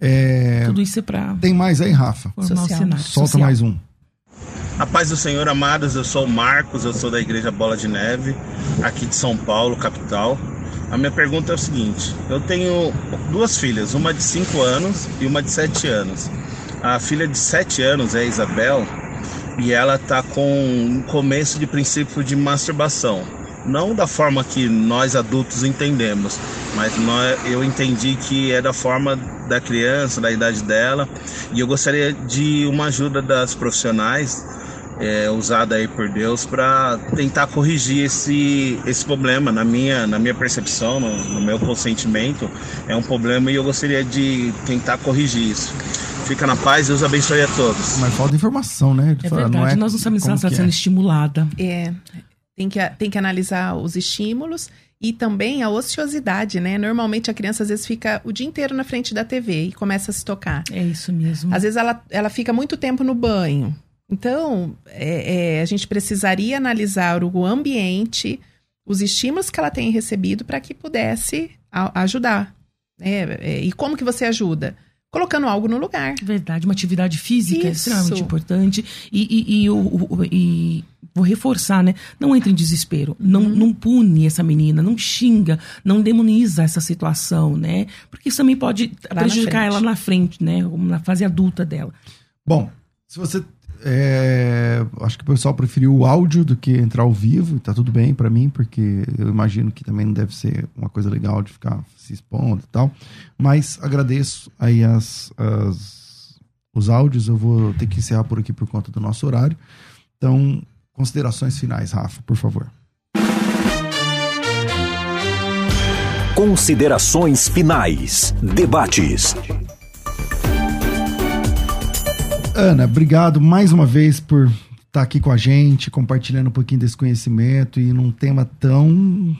é, tudo isso é para. Tem mais aí, Rafa? Solta Social. mais um. A paz do Senhor, amados, eu sou o Marcos, eu sou da Igreja Bola de Neve, aqui de São Paulo, capital. A minha pergunta é o seguinte: eu tenho duas filhas, uma de 5 anos e uma de 7 anos. A filha de 7 anos é a Isabel e ela tá com um começo de princípio de masturbação. Não da forma que nós adultos entendemos, mas nós, eu entendi que é da forma da criança, da idade dela, e eu gostaria de uma ajuda das profissionais é, usada aí por Deus para tentar corrigir esse, esse problema. Na minha, na minha percepção, no, no, meu consentimento, é um problema e eu gostaria de tentar corrigir isso. Fica na paz, Deus abençoe a todos. Mas falta informação, né? É verdade, não é nós não sabemos se ela está sendo é. estimulada. É, tem que, tem que analisar os estímulos e também a ociosidade, né? Normalmente a criança às vezes fica o dia inteiro na frente da TV e começa a se tocar. É isso mesmo. Às vezes ela, ela fica muito tempo no banho. Então, é, é, a gente precisaria analisar o ambiente, os estímulos que ela tem recebido para que pudesse a- ajudar. né? É, e como que você ajuda? Colocando algo no lugar. Verdade, uma atividade física é Isso. extremamente importante. E, e, e, o- o- e vou reforçar, né? Não entre em desespero. Não, Uhum. não pune essa menina, não xinga, não demoniza essa situação, né? Porque isso também pode na prejudicar frente. ela na frente, né? Na fase adulta dela. Bom, se você. É, acho que o pessoal preferiu o áudio do que entrar ao vivo, tá tudo bem pra mim, porque eu imagino que também não deve ser uma coisa legal de ficar se expondo e tal. Mas agradeço aí as, as- os áudios, eu vou ter que encerrar por aqui por conta do nosso horário. Então, considerações finais, Rafa, por favor. Considerações finais. Debates. Ana, obrigado mais uma vez por estar aqui com a gente, compartilhando um pouquinho desse conhecimento e num tema tão,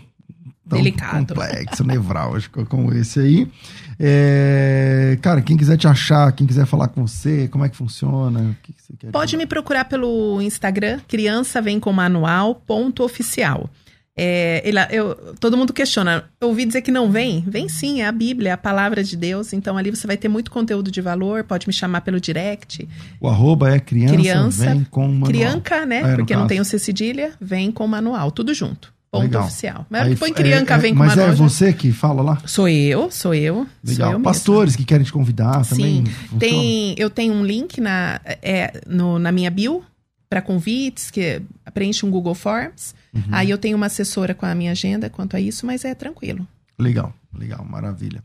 tão Delicado. complexo, nevrálgico como esse aí. É, cara, quem quiser te achar, quem quiser falar com você, como é que funciona? O que que você quer Pode me procurar pelo Instagram, criança vem com manual, ponto oficial. É, ele- eu- todo mundo questiona, eu ouvi dizer que não vem? Vem sim, é a Bíblia, é a palavra de Deus. Então ali você vai ter muito conteúdo de valor, pode me chamar pelo direct. O arroba é criança, Criança, vem com manual. Crianca, né? É, no porque não tem o C cedilha, vem com manual, tudo junto. Ponto Legal. oficial. Mas Aí, põe é, crianca, é, vem com Mas manual. é já- você que fala lá? Sou eu, sou eu. Sou Legal. eu mesma. Pastores que querem te convidar também. Sim, funciona? tem, eu tenho um link na, é, no- na minha bio para convites, que preenche um Google Forms. Uhum. Aí eu tenho uma assessora com a minha agenda quanto a isso, mas é tranquilo. Legal, legal, maravilha.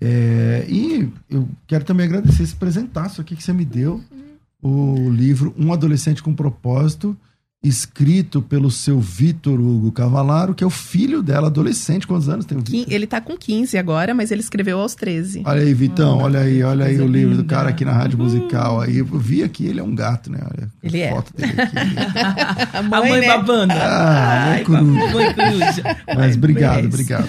É, e eu quero também agradecer esse presentaço aqui que você me deu. O livro Um Adolescente com Propósito, escrito pelo seu Vitor Hugo Cavalaro, que é o filho dela, adolescente. Quantos anos tem o Vitor? Ele tá com 15 agora, mas ele escreveu aos 13. Olha aí, Vitão, olha aí, olha aí o livro do cara aqui na Rádio Musical. Aí eu vi aqui, ele é um gato, né? Olha, a Ele é. foto dele aqui. A a mãe né? babando. Ah, Ai, mãe coruja. mãe coruja. Mas obrigado, obrigado.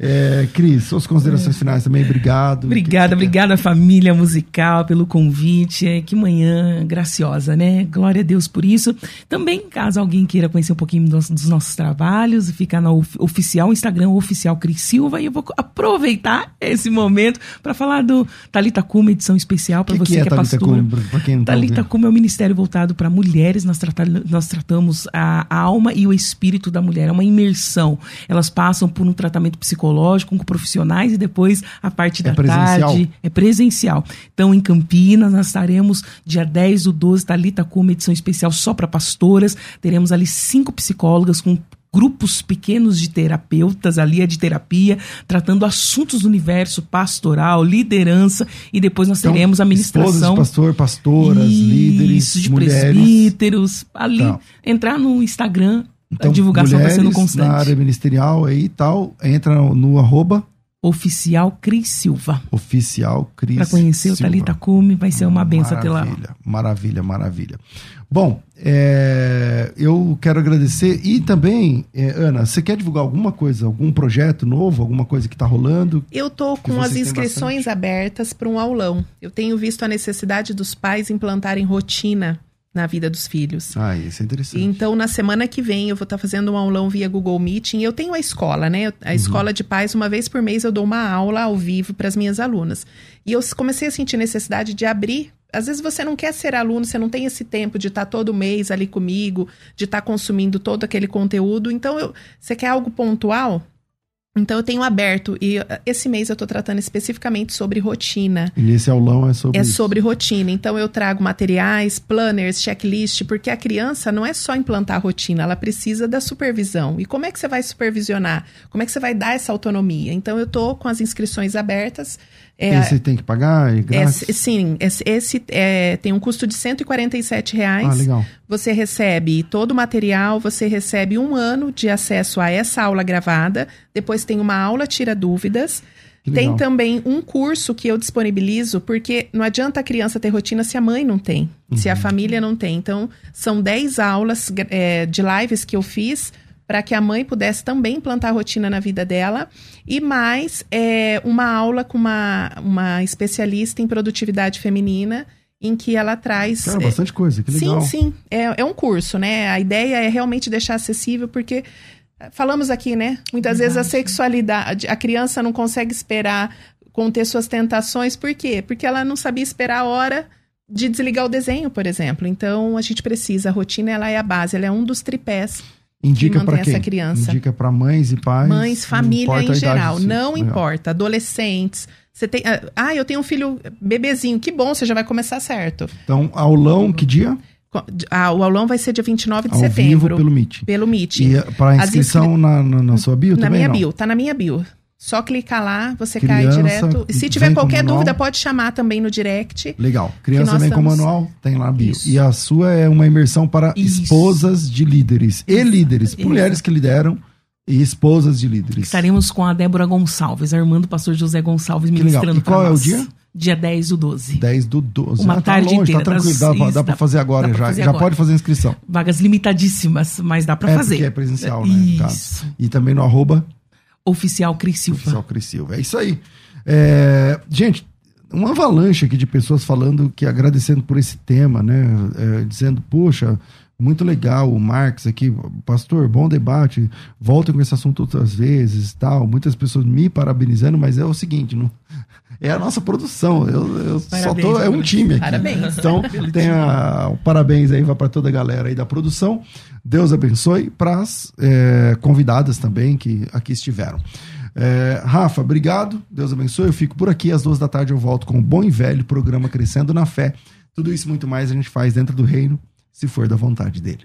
É, Cris, suas considerações finais também, obrigado. Obrigada, obrigada família musical pelo convite. É, que manhã graciosa, né? Glória a Deus por isso. Também, caso alguém queira conhecer um pouquinho dos, dos nossos trabalhos, fica no of- oficial Instagram, oficial Cris Silva, e eu vou aproveitar esse momento para falar do Talita Kuma, edição especial para você que é que é Thalita pastor. Kuma, pra quem não tá Talita? Kuma é um ministério voltado para mulheres. Nós, trata- nós tratamos a, a alma e o espírito da mulher. É uma imersão. Elas passam por um tratamento psicológico com profissionais e depois a parte É da presencial? tarde é presencial. Então, em Campinas, nós estaremos dia 10 do 12, Talita Kuma, edição especial só para pastoras. Teremos ali cinco psicólogas com grupos pequenos de terapeutas, ali é de terapia, tratando assuntos do universo pastoral, liderança, e depois nós Então, teremos a ministração pastor, pastoras, isso, líderes, de mulheres. presbíteros. Ali, Tá. entrar no Instagram, Então, a divulgação está sendo constante. Na área ministerial aí e tal, entra no, no arroba Oficial Cris Silva. oficial Cris. Para conhecer o Silva. Talita Cume, vai ser uma benção até lá. Maravilha, maravilha, maravilha. Bom, é, eu quero agradecer e também, é, Ana, você quer divulgar alguma coisa, algum projeto novo, alguma coisa que está rolando? Eu Que com as inscrições abertas para um aulão. Eu tenho visto a necessidade dos pais implantarem rotina na vida dos filhos. Ah, isso é interessante. Então, na semana que vem, eu vou estar fazendo um aulão via Google Meeting. Eu tenho a escola, né? Uhum. A escola de pais, uma vez por mês, eu dou uma aula ao vivo para as minhas alunas. E eu comecei a sentir necessidade de abrir. Às vezes você não quer ser aluno, você não tem esse tempo de estar todo mês ali comigo, de estar consumindo todo aquele conteúdo. Então, eu- você quer algo pontual? Então, eu tenho aberto. E uh, esse mês eu estou tratando especificamente sobre rotina. E esse aulão é sobre É isso. sobre rotina. Então eu trago materiais, planners, checklist, porque a criança não é só implantar a rotina, ela precisa da supervisão. E como é que você vai supervisionar? Como é que você vai dar essa autonomia? Então eu tô com as inscrições abertas. É, Esse tem que pagar? É grátis? esse- sim, esse, esse, é, tem um custo de 147 reais. Ah, legal. Você recebe todo o material, você recebe um ano de acesso a essa aula gravada. Depois tem uma aula tira dúvidas. Tem também um curso que eu disponibilizo, porque não adianta a criança ter rotina se a mãe não tem, se Uhum. a família não tem. Então, são 10 aulas é, de lives que eu fiz para que a mãe pudesse também implantar rotina na vida dela. E mais é, uma aula com uma, uma especialista em produtividade feminina, em que ela traz. Cara, é, bastante coisa, que legal. Sim, sim. É, é um curso, né? A ideia é realmente deixar acessível, porque Falamos aqui, né? Muitas vezes a sexualidade, a criança não consegue esperar conter suas tentações, por quê? Porque ela não sabia esperar a hora de desligar o desenho, por exemplo. Então, a gente precisa, a rotina ela é a base, ela é um dos tripés Indica para quem? essa criança. Indica para mães e pais. Mães, família em geral, não legal. importa. Adolescentes. Você tem, ah, eu tenho um filho bebezinho, que bom, você já vai começar certo. Então, aulão, que dia? Ah, o aulão vai ser dia 29 de Ao setembro. Vivo pelo Meet. Pelo Meet. E para As inscrição inscri- na, na, na sua bio na também? minha não? bio, tá na minha bio. Só clicar lá, você Criança, cai direto. E se tiver com qualquer dúvida, pode chamar também no direct. Legal. Criança vem com estamos- manual, tem lá bio. E a sua é uma imersão para Isso. esposas de líderes e líderes, Isso. mulheres que lideram e esposas de líderes. Estaremos com a Débora Gonçalves, a irmã do pastor José Gonçalves, ministrando E qual é o dia? Dia 10 do 12. 10 do 12. Uma ah, tá tarde longe, inteira, tá tranquilo. das- Dá, pra- isso, dá pra fazer agora pra já. fazer já agora. pode fazer a inscrição. Vagas limitadíssimas, mas dá pra é fazer. porque é presencial, né? Isso. E também no arroba Oficial Cris Silva. Oficial Cris Silva. É isso aí. É, gente, uma avalanche aqui de pessoas falando que agradecendo por esse tema, né? É, dizendo, poxa, muito legal o Marx aqui, pastor, bom debate, voltem com esse assunto outras vezes tal. Muitas pessoas me parabenizando, mas é o seguinte, não, é a nossa produção. Eu, eu só tô, é um time aqui. Parabéns. Então, tem a, o parabéns aí, para toda a galera aí da produção. Deus abençoe para as é, convidadas também que aqui estiveram. É, Rafa, obrigado. Deus abençoe. Eu fico por aqui. Às duas da tarde eu volto com o bom e velho programa Crescendo na Fé. Tudo isso e muito mais a gente faz dentro do reino, se for da vontade dele.